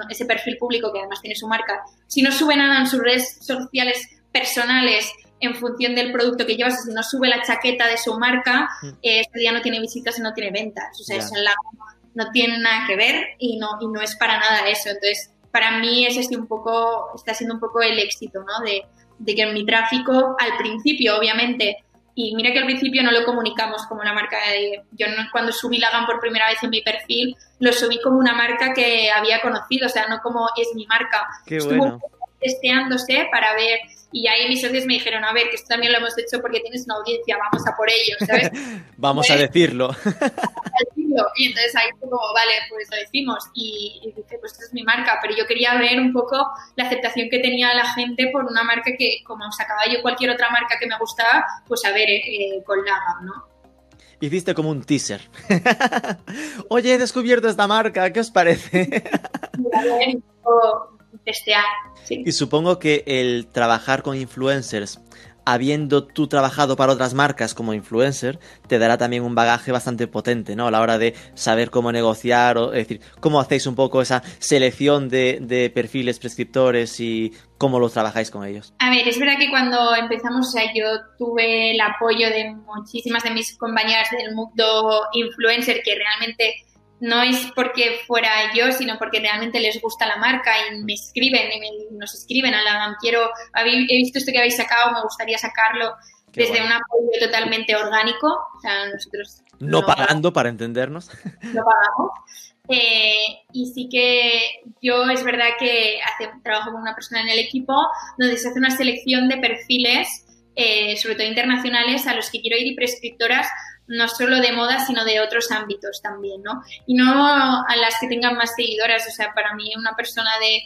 ese perfil público que además tiene su marca, si no sube nada en sus redes sociales personales en función del producto que llevas, si no sube la chaqueta de su marca, mm. eh, ese día no tiene visitas y no tiene ventas. O sea, eso no tiene nada que ver y no, y no es para nada eso. Entonces, para mí ese este un poco, está siendo un poco el éxito, ¿no? De, de que mi tráfico, al principio, obviamente, y mira que al principio no lo comunicamos como la marca de... Yo no, cuando subí Lagan por primera vez en mi perfil, lo subí como una marca que había conocido, o sea, no como es mi marca. Qué bueno. testeándose para ver y ahí mis socios me dijeron, a ver, que esto también lo hemos hecho porque tienes una audiencia, vamos a por ello, ¿sabes? vamos a decirlo. Y entonces ahí fue como, vale, pues lo decimos. Y, dije, pues esta es mi marca, pero yo quería ver un poco la aceptación que tenía la gente por una marca que, como sacaba yo cualquier otra marca que me gustaba, pues a ver, eh, con Laga, ¿no? Hiciste como un teaser. Oye, he descubierto esta marca, ¿qué os parece? testear. Y supongo que el trabajar con influencers, habiendo tú trabajado para otras marcas como influencer, te dará también un bagaje bastante potente, ¿no? A la hora de saber cómo negociar, o es decir, cómo hacéis un poco esa selección de, de perfiles prescriptores y cómo los trabajáis con ellos. A ver, es verdad que cuando empezamos, o sea, yo tuve el apoyo de muchísimas de mis compañeras del mundo influencer que realmente no es porque fuera yo, sino porque realmente les gusta la marca y me escriben y nos escriben a la quiero, he visto esto que habéis sacado, me gustaría sacarlo desde un apoyo totalmente orgánico, o sea, nosotros... No, pagando para entendernos. No pagamos. Eh, y sí que yo es verdad que hace, trabajo con una persona en el equipo donde se hace una selección de perfiles, eh, sobre todo internacionales, a los que quiero ir y prescriptoras no solo de moda, sino de otros ámbitos también, ¿no? Y no a las que tengan más seguidoras, o sea, para mí una persona de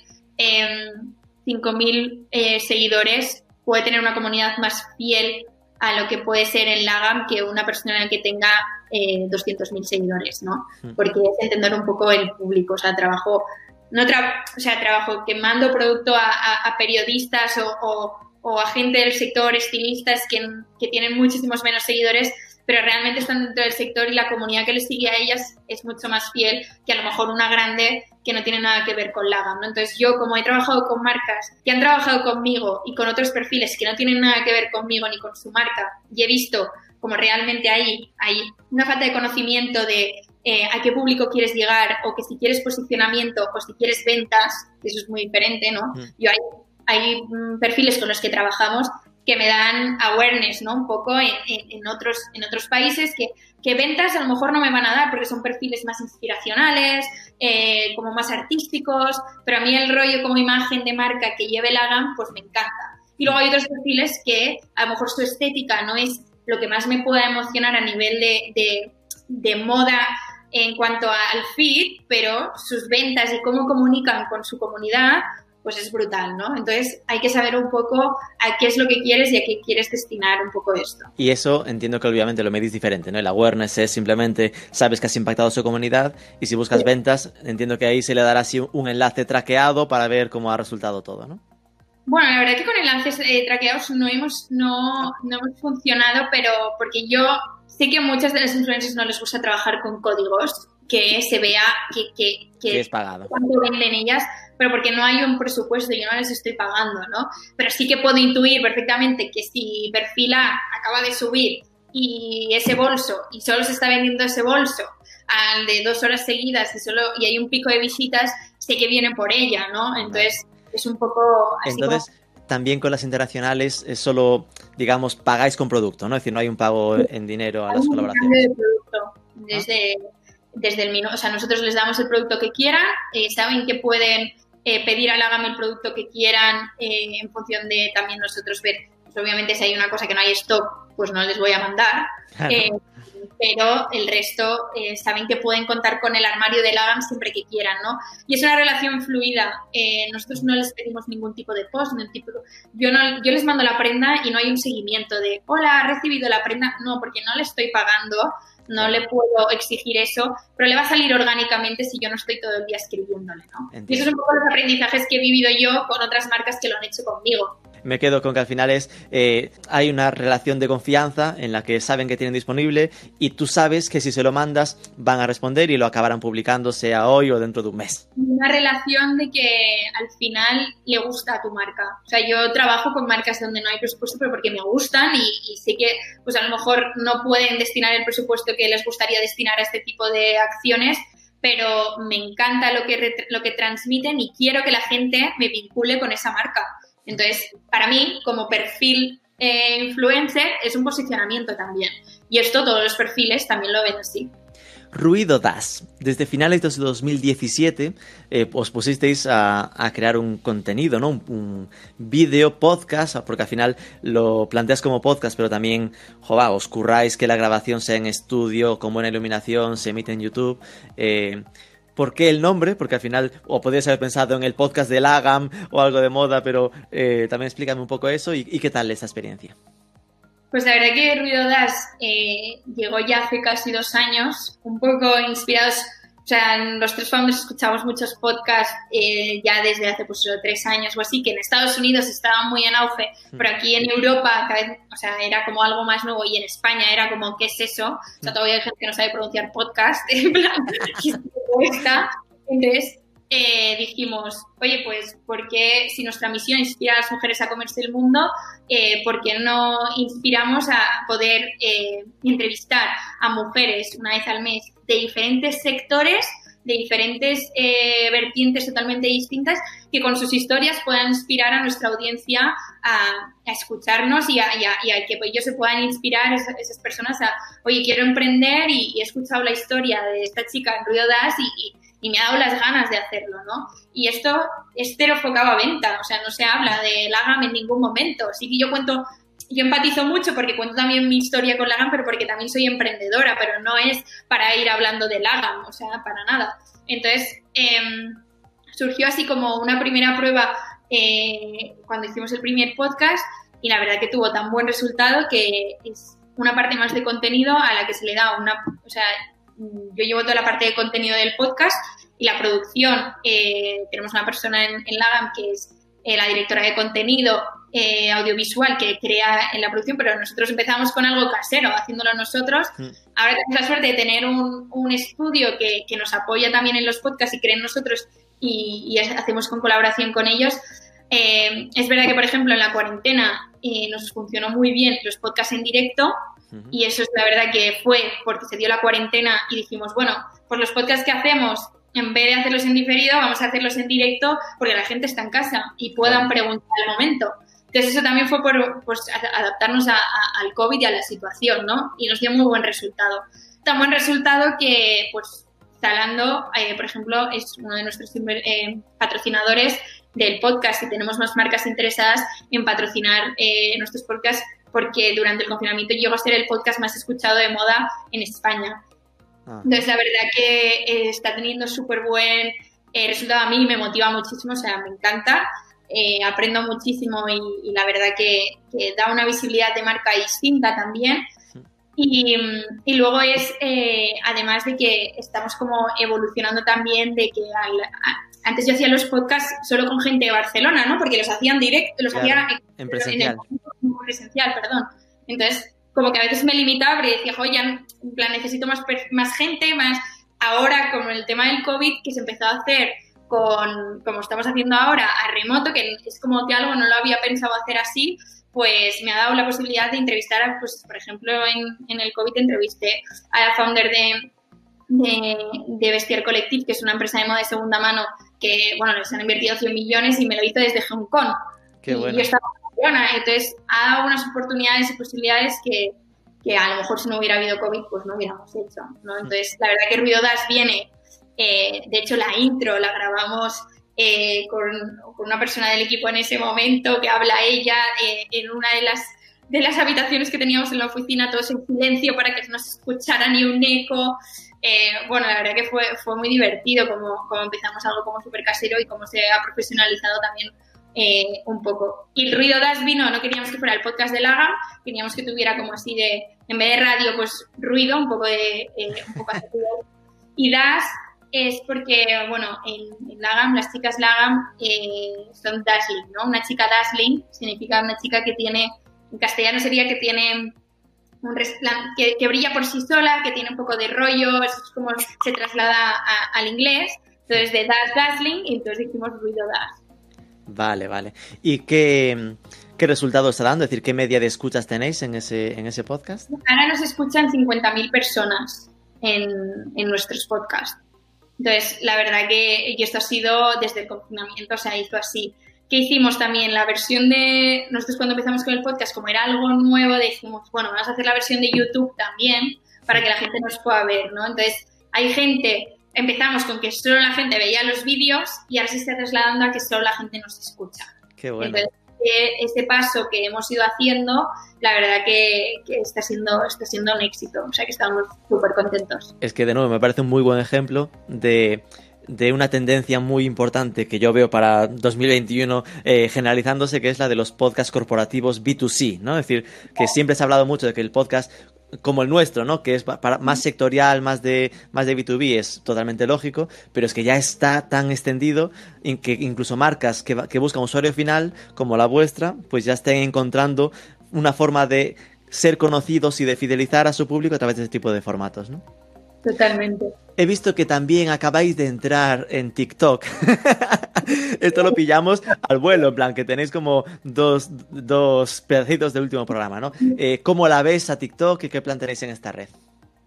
5.000 em, eh, seguidores puede tener una comunidad más fiel a lo que puede ser en Lagam que una persona que tenga eh, 200.000 seguidores, ¿no? Hmm. Porque es entender un poco el público, o sea, trabajo, no o sea, trabajo que mando producto a, periodistas o, o, a gente del sector, estilistas que, que tienen muchísimos menos seguidores, pero realmente están dentro del sector y la comunidad que les sigue a ellas es mucho más fiel que a lo mejor una grande que no tiene nada que ver con Lagam. ¿no? Entonces yo, como he trabajado con marcas que han trabajado conmigo y con otros perfiles que no tienen nada que ver conmigo ni con su marca, y he visto como realmente ahí hay una falta de conocimiento de eh, a qué público quieres llegar o que si quieres posicionamiento o si quieres ventas, que eso es muy diferente, ¿no? Mm. Yo hay, hay mm, perfiles con los que trabajamos que me dan awareness, ¿no? Un poco en, otros, en otros países que, que, ventas a lo mejor no me van a dar porque son perfiles más inspiracionales, eh, como más artísticos, pero a mí el rollo como imagen de marca que lleve la GAM, pues me encanta. Y luego hay otros perfiles que a lo mejor su estética no es lo que más me pueda emocionar a nivel de, de, de moda en cuanto al feed, pero sus ventas y cómo comunican con su comunidad pues es brutal, ¿no? Entonces hay que saber un poco a qué es lo que quieres y a qué quieres destinar un poco esto. Y eso entiendo que obviamente lo medís diferente, ¿no? El awareness es simplemente sabes que has impactado su comunidad y si buscas ventas, entiendo que ahí se le dará así un enlace traqueado para ver cómo ha resultado todo, ¿no? Bueno, la verdad que con enlaces eh, traqueados no hemos, no, no hemos funcionado, pero porque yo sé que a muchas de las influencers no les gusta trabajar con códigos, que se vea que, que, que es pagado. cuánto venden ellas, pero porque no hay un presupuesto y yo no les estoy pagando, ¿no? Pero sí que puedo intuir perfectamente que si Perfila acaba de subir y ese bolso y solo se está vendiendo ese bolso al de dos horas seguidas y solo y hay un pico de visitas, sé que viene por ella, ¿no? Entonces es un poco así Entonces, también con las internacionales es solo, digamos, pagáis con producto, ¿no? Es decir, no hay un pago en dinero a las colaboraciones. De producto, desde, desde el minuto, o sea, nosotros les damos el producto que quieran, eh, saben que pueden eh, pedir al Hágame el producto que quieran eh, en función de también nosotros ver, pues obviamente si hay una cosa que no hay stock, pues no les voy a mandar. Eh, pero el resto saben que pueden contar con el armario del Agam siempre que quieran, ¿no? Y es una relación fluida. nosotros no les pedimos ningún tipo de post, ningún tipo yo, no, yo les mando la prenda y no hay un seguimiento de, hola, ha recibido la prenda. No, porque no le estoy pagando no le puedo exigir eso, pero le va a salir orgánicamente si yo no estoy todo el día escribiéndole, ¿no? Y esos son un poco los aprendizajes que he vivido yo con otras marcas que lo han hecho conmigo me quedo con que al final es eh, hay una relación de confianza en la que saben que tienen disponible y tú sabes que si se lo mandas van a responder y lo acabarán publicando sea hoy o dentro de un mes. Una relación de que al final le gusta a tu marca. O sea, yo trabajo con marcas donde no hay presupuesto pero porque me gustan y, y sé que pues a lo mejor no pueden destinar el presupuesto que les gustaría destinar a este tipo de acciones pero me encanta lo que, lo que transmiten y quiero que la gente me vincule con esa marca. Entonces, para mí, como perfil eh, influencer es un posicionamiento también. Y esto todos los perfiles también lo ven así. Ruido Das. Desde finales de 2017 eh, os pusisteis a, crear un contenido, ¿no? Un, vídeo, podcast, porque al final lo planteas como podcast, pero también, jova, os curráis que la grabación sea en estudio, con buena iluminación, se emite en YouTube. Eh, ¿Por qué el nombre? Porque al final, o podrías haber pensado en el podcast de Lagam o algo de moda, pero eh, también explícame un poco eso y qué tal esa experiencia. Pues la verdad que Ruido Das eh, llegó ya hace casi dos años, un poco inspirados, o sea, los tres founders escuchamos muchos podcasts eh, ya desde hace pues tres años o así, que en Estados Unidos estaban muy en auge, mm. pero aquí en Europa cada vez, o sea, era como algo más nuevo y en España era como, ¿qué es eso? O sea, todavía hay gente que no sabe pronunciar podcast, en plan, ¿qué Entonces, eh, dijimos, oye, pues, ¿por qué si nuestra misión es inspirar a las mujeres a comerse el mundo, eh, ¿por qué no inspiramos a poder eh, entrevistar a mujeres una vez al mes de diferentes sectores, de diferentes eh, vertientes totalmente distintas, que con sus historias puedan inspirar a nuestra audiencia a, escucharnos y a, que ellos se puedan inspirar, esas, esas, personas, a, oye, quiero emprender y, he escuchado la historia de esta chica en Ruido Das y y me ha dado las ganas de hacerlo, ¿no? Y esto es cero enfocado a venta, o sea, no se habla de Lagam en ningún momento. Sí que yo cuento, yo empatizo mucho porque cuento también mi historia con Lagam, pero porque también soy emprendedora, pero no es para ir hablando de Lagam, o sea, para nada. Entonces, em, surgió así como una primera prueba eh, cuando hicimos el primer podcast y la verdad que tuvo tan buen resultado que es una parte más de contenido a la que se le da una, o sea, yo llevo toda la parte de contenido del podcast y la producción. Eh, tenemos una persona en, en Lagam que es eh, la directora de contenido eh, audiovisual que crea en la producción, pero nosotros empezamos con algo casero, haciéndolo nosotros. Mm. Ahora tenemos la suerte de tener un, un estudio que, que, nos apoya también en los podcasts y cree en nosotros y, y hacemos con colaboración con ellos. es verdad que, por ejemplo, en la cuarentena nos funcionó muy bien los podcasts en directo y eso es la verdad que fue porque se dio la cuarentena y dijimos, bueno, pues los podcasts que hacemos, en vez de hacerlos en diferido, vamos a hacerlos en directo porque la gente está en casa y puedan preguntar al momento. Entonces eso también fue por pues, adaptarnos al COVID y a la situación, ¿no? Y nos dio muy buen resultado. Tan buen resultado que, pues, Zalando, eh, por ejemplo, es uno de nuestros eh, patrocinadores del podcast y tenemos más marcas interesadas en patrocinar eh, nuestros podcasts porque durante el confinamiento llegó a ser el podcast más escuchado de moda en España. Ah. Entonces, la verdad que eh, está teniendo súper buen eh, resultado a mí, me motiva muchísimo, o sea, me encanta. Eh, aprendo muchísimo y, la verdad que, da una visibilidad de marca distinta también. Y, y luego es, además de que estamos como evolucionando también de que antes yo hacía los podcasts solo con gente de Barcelona, ¿no? Porque los hacían directo, los hacía en presencial. En presencial, perdón. Entonces, como que a veces me limitaba y decía, oye, en plan, necesito más, más gente, más... Ahora, como el tema del COVID, que se empezó a hacer con, como estamos haciendo ahora, a remoto, que es como que algo no lo había pensado hacer así, pues me ha dado la posibilidad de entrevistar, pues, por ejemplo, en, en el COVID entrevisté a la founder de, de, de Bestiar Collective, que es una empresa de moda de segunda mano que, bueno, les han invertido 100 millones y me lo hizo desde Hong Kong. Qué bueno. Y yo estaba entonces, ha dado unas oportunidades y posibilidades que, que, a lo mejor si no hubiera habido COVID, pues no hubiéramos hecho, ¿no? Entonces, la verdad que Ruido Das viene, eh, de hecho la intro la grabamos eh, con, con, una persona del equipo en ese momento que habla ella eh, en una de las de las habitaciones que teníamos en la oficina, todos en silencio para que no se escuchara ni un eco. bueno, la verdad que fue, fue muy divertido como, como empezamos algo como súper casero y cómo se ha profesionalizado también eh, un poco. Y el ruido Das vino, no queríamos que fuera el podcast de Laga, queríamos que tuviera como así de, en vez de radio, pues ruido, un poco de, eh, un poco Y Das es porque, bueno, en, Lagam, las chicas Lagam eh, son dazzling, ¿no? Una chica dazzling significa una chica que tiene, en castellano sería que tiene un que, que, brilla por sí sola, que tiene un poco de rollo, es como se traslada al inglés. Entonces, de Das Dazzling, y entonces dijimos ruido Das. Vale, vale. ¿Y qué, qué resultado está dando? Es decir, ¿qué media de escuchas tenéis en ese, en ese podcast? Ahora nos escuchan 50.000 personas en, en, nuestros podcasts. Entonces, la verdad que esto ha sido desde el confinamiento, se ha hizo así. ¿qué hicimos también? La versión de, nosotros cuando empezamos con el podcast, como era algo nuevo, dijimos, bueno, vamos a hacer la versión de YouTube también para que la gente nos pueda ver, ¿no? Entonces, hay gente, empezamos con que solo la gente veía los vídeos y ahora se está trasladando a que solo la gente nos escucha. Qué bueno. Entonces, ese paso que hemos ido haciendo, la verdad que, que, está, siendo, está siendo un éxito. O sea que estamos súper contentos. Es que de nuevo me parece un muy buen ejemplo de de una tendencia muy importante que yo veo para 2021 eh, generalizándose, que es la de los podcasts corporativos B2C, ¿no? Es decir, que siempre se ha hablado mucho de que el podcast como el nuestro, ¿no? Que es para, más sectorial, más de, más de B2B, es totalmente lógico, pero es que ya está tan extendido que incluso marcas que, que buscan usuario final, como la vuestra, pues ya estén encontrando una forma de ser conocidos y de fidelizar a su público a través de este tipo de formatos, ¿no? Totalmente. He visto que también acabáis de entrar en TikTok. Esto lo pillamos al vuelo, en plan, que tenéis como dos, dos pedacitos del último programa, ¿no? Eh, ¿Cómo la ves a TikTok y qué plan tenéis en esta red?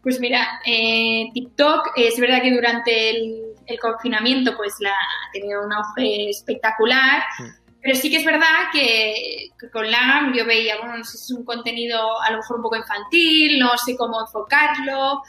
Pues mira, eh, TikTok es verdad que durante el, el, confinamiento pues la, ha tenido un auge espectacular, mm. pero sí que es verdad que, que con LAM yo veía, bueno, no sé si es un contenido a lo mejor un poco infantil, no sé cómo enfocarlo,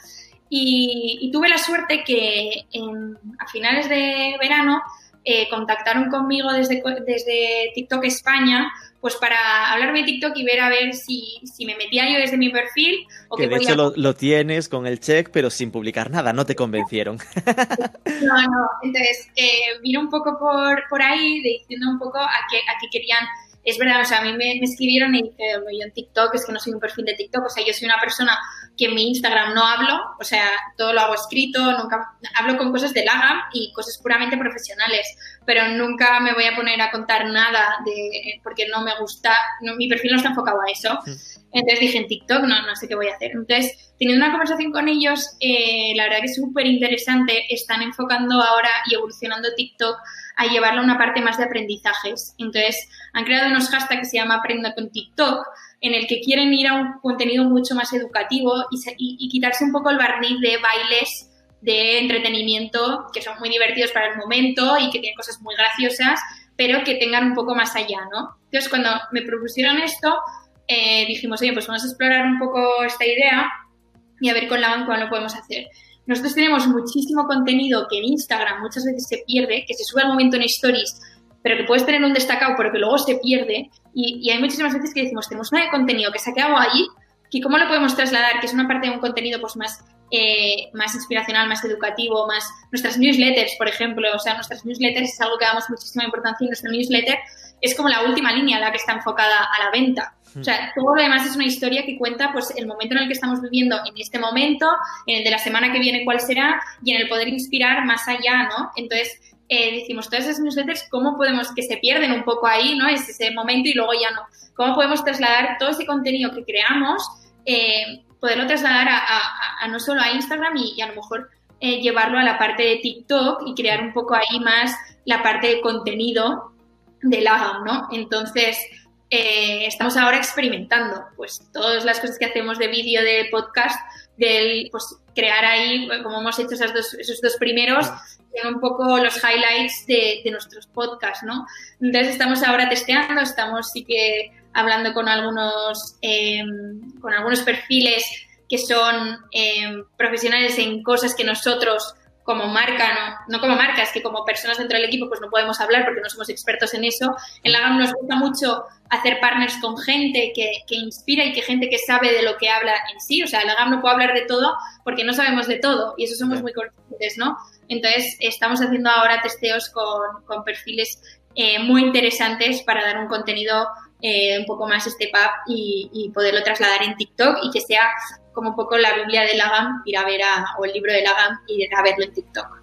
y, y tuve la suerte que en, a finales de verano eh, contactaron conmigo desde, desde TikTok España, pues para hablarme de TikTok y ver a ver si, si me metía yo desde mi perfil o que de hecho lo, lo, tienes con el check, pero sin publicar nada, no te convencieron. No, no, entonces eh, vino un poco por, por ahí diciendo un poco a qué, a qué querían es verdad, o sea, a mí me, me escribieron y dije, yo en TikTok es que no soy un perfil de TikTok, o sea, yo soy una persona que en mi Instagram no hablo, o sea, todo lo hago escrito, nunca hablo con cosas de Laga y cosas puramente profesionales, pero nunca me voy a poner a contar nada de porque no me gusta, no, mi perfil no está enfocado a eso. Entonces dije en TikTok, no, no sé qué voy a hacer. Entonces, teniendo una conversación con ellos, eh, la verdad que es súper interesante, están enfocando ahora y evolucionando TikTok a llevarlo a una parte más de aprendizajes. Entonces, han creado unos hashtags que se llama Aprenda con TikTok, en el que quieren ir a un contenido mucho más educativo y, y, y quitarse un poco el barniz de bailes de entretenimiento que son muy divertidos para el momento y que tienen cosas muy graciosas, pero que tengan un poco más allá, ¿no? Entonces, cuando me propusieron esto, eh, dijimos, oye, pues vamos a explorar un poco esta idea y a ver con la banca lo podemos hacer. Nosotros tenemos muchísimo contenido que en Instagram muchas veces se pierde, que se sube al momento en stories, pero que puedes tener un destacado, pero que luego se pierde. Y, y hay muchísimas veces que decimos, tenemos una de contenido que se ha quedado allí, que cómo lo podemos trasladar, que es una parte de un contenido pues más, eh, más inspiracional, más educativo, más nuestras newsletters, por ejemplo, o sea, nuestras newsletters es algo que damos muchísima importancia y nuestra newsletter es como la última línea, la que está enfocada a la venta. O sea, todo lo demás es una historia que cuenta pues el momento en el que estamos viviendo en este momento, en el de la semana que viene cuál será y en el poder inspirar más allá, ¿no? Entonces, eh, decimos, todas esas newsletters, ¿cómo podemos, que se pierden un poco ahí, ¿no? Es ese momento y luego ya no. ¿Cómo podemos trasladar todo ese contenido que creamos, eh, poderlo trasladar a, a, a, no solo a Instagram y, y a lo mejor eh, llevarlo a la parte de TikTok y crear un poco ahí más la parte de contenido de la ¿no? Entonces, eh, estamos ahora experimentando, pues todas las cosas que hacemos de vídeo, de podcast, del pues crear ahí, como hemos hecho esos dos, esos dos primeros, un poco los highlights de, de, nuestros podcasts, ¿no? Entonces estamos ahora testeando, estamos sí que hablando con algunos, eh, con algunos perfiles que son eh, profesionales en cosas que nosotros como marca, no, no como marca, es que como personas dentro del equipo pues no podemos hablar porque no somos expertos en eso. En la GAM nos gusta mucho hacer partners con gente que, que, inspira y que gente que sabe de lo que habla en sí. O sea, la GAM no puede hablar de todo porque no sabemos de todo y eso somos muy conscientes, ¿no? Entonces, estamos haciendo ahora testeos con, con perfiles eh, muy interesantes para dar un contenido eh, un poco más step up y, y, poderlo trasladar en TikTok y que sea como un poco la Biblia de Lagam, ir a ver a, o el libro de Lagam y ir a verlo en TikTok.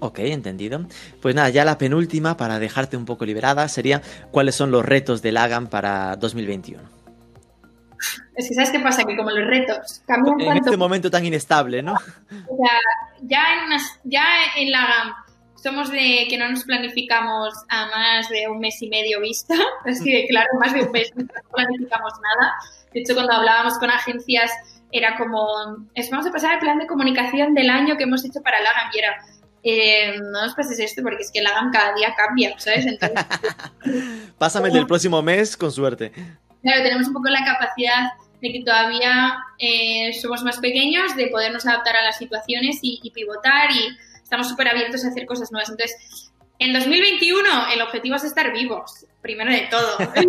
Ok, entendido. Pues nada, ya la penúltima para dejarte un poco liberada sería cuáles son los retos de Lagam para 2021. Es que sabes qué pasa, que como los retos cambian En este momento tan inestable, ¿no? O sea, ya en, unas, ya en Lagam somos de que no nos planificamos a más de un mes y medio vista, así de claro, más de un mes no planificamos nada. De hecho, cuando hablábamos con agencias era como, es, vamos a pasar el plan de comunicación del año que hemos hecho para Lagam y era, eh, no nos pases esto porque es que el hagan cada día cambia, ¿sabes? Entonces, Pásame el del próximo mes con suerte. Claro, tenemos un poco la capacidad de que todavía eh, somos más pequeños, de podernos adaptar a las situaciones y, y pivotar y estamos súper abiertos a hacer cosas nuevas. Entonces, en 2021 el objetivo es estar vivos, primero de todo. Ese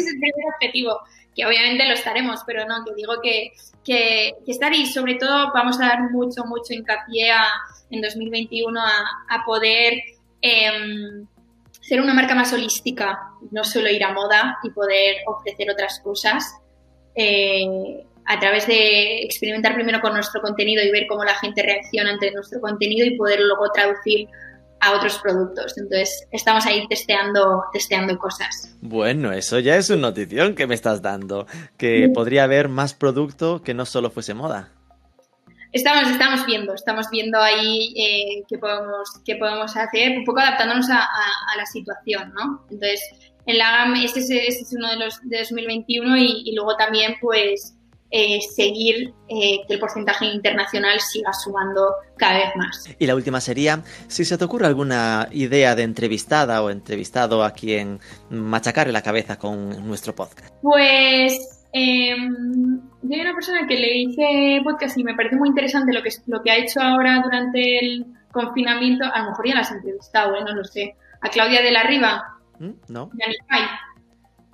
es el primer objetivo, que obviamente lo estaremos, pero no, que digo que, que, estar y sobre todo vamos a dar mucho, mucho hincapié a, en 2021 a, poder em, ser una marca más holística, no solo ir a moda y poder ofrecer otras cosas. Eh, a través de experimentar primero con nuestro contenido y ver cómo la gente reacciona ante nuestro contenido y poder luego traducir a otros productos. Entonces, estamos ahí testeando, testeando cosas. Bueno, eso ya es una notición que me estás dando, que podría haber más producto que no solo fuese moda. Estamos, estamos viendo, estamos viendo ahí eh, qué, podemos, qué podemos hacer, un poco adaptándonos a, a, a la situación, ¿no? Entonces, en la GAM, este es, este es uno de los de 2021 y, y luego también, pues, eh, seguir eh, que el porcentaje internacional siga sumando cada vez más. Y la última sería, si se te ocurre alguna idea de entrevistada o entrevistado a quien machacarle la cabeza con nuestro podcast. Pues eh, yo hay una persona que le hice podcast y me parece muy interesante lo que, lo que ha hecho ahora durante el confinamiento. A lo mejor ya la has entrevistado, ¿eh? no lo sé. A Claudia de la Riva. ¿Mm? ¿No? Nanify.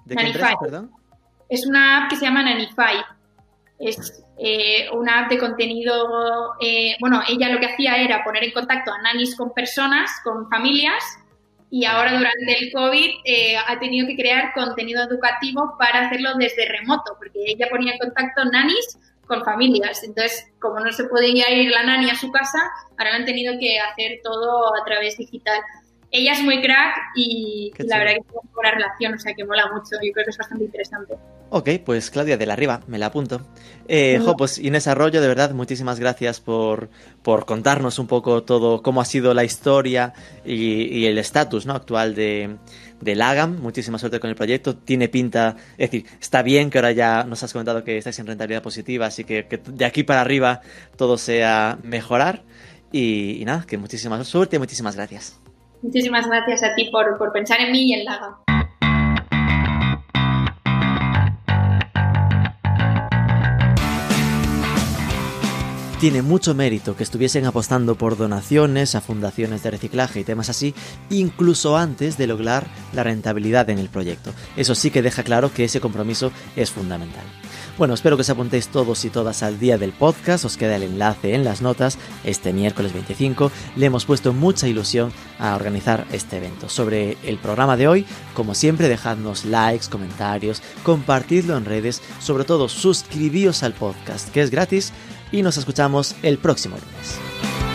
¿De qué empresa, perdón? Es una app que se llama Nanify es eh, una app de contenido, eh, bueno, ella lo que hacía era poner en contacto a nanis con personas, con familias, y ahora durante el COVID eh, ha tenido que crear contenido educativo para hacerlo desde remoto, porque ella ponía en contacto nanis con familias. Entonces, como no se podía ir la nani a su casa, ahora han tenido que hacer todo a través digital. Ella es muy crack y, la verdad que tiene una buena relación, o sea que mola mucho. Yo creo que es bastante interesante. Ok, pues Claudia de la Riva, me la apunto. Eh, jo, pues Inés Arroyo, de verdad, muchísimas gracias por, por contarnos un poco todo, cómo ha sido la historia y, y el estatus ¿no? actual de, de Lagam. Muchísima suerte con el proyecto. Tiene pinta, es decir, está bien que ahora ya nos has comentado que estáis en rentabilidad positiva, así que, que de aquí para arriba todo sea mejorar. Y, y nada, que muchísima suerte y muchísimas gracias. Muchísimas gracias a ti por, por pensar en mí y en Lagam. Tiene mucho mérito que estuviesen apostando por donaciones a fundaciones de reciclaje y temas así, incluso antes de lograr la rentabilidad en el proyecto. Eso sí que deja claro que ese compromiso es fundamental. Bueno, espero que os apuntéis todos y todas al día del podcast, os queda el enlace en las notas, este miércoles 25 le hemos puesto mucha ilusión a organizar este evento. Sobre el programa de hoy, como siempre, dejadnos likes, comentarios, compartidlo en redes, sobre todo suscribíos al podcast, que es gratis, y nos escuchamos el próximo lunes.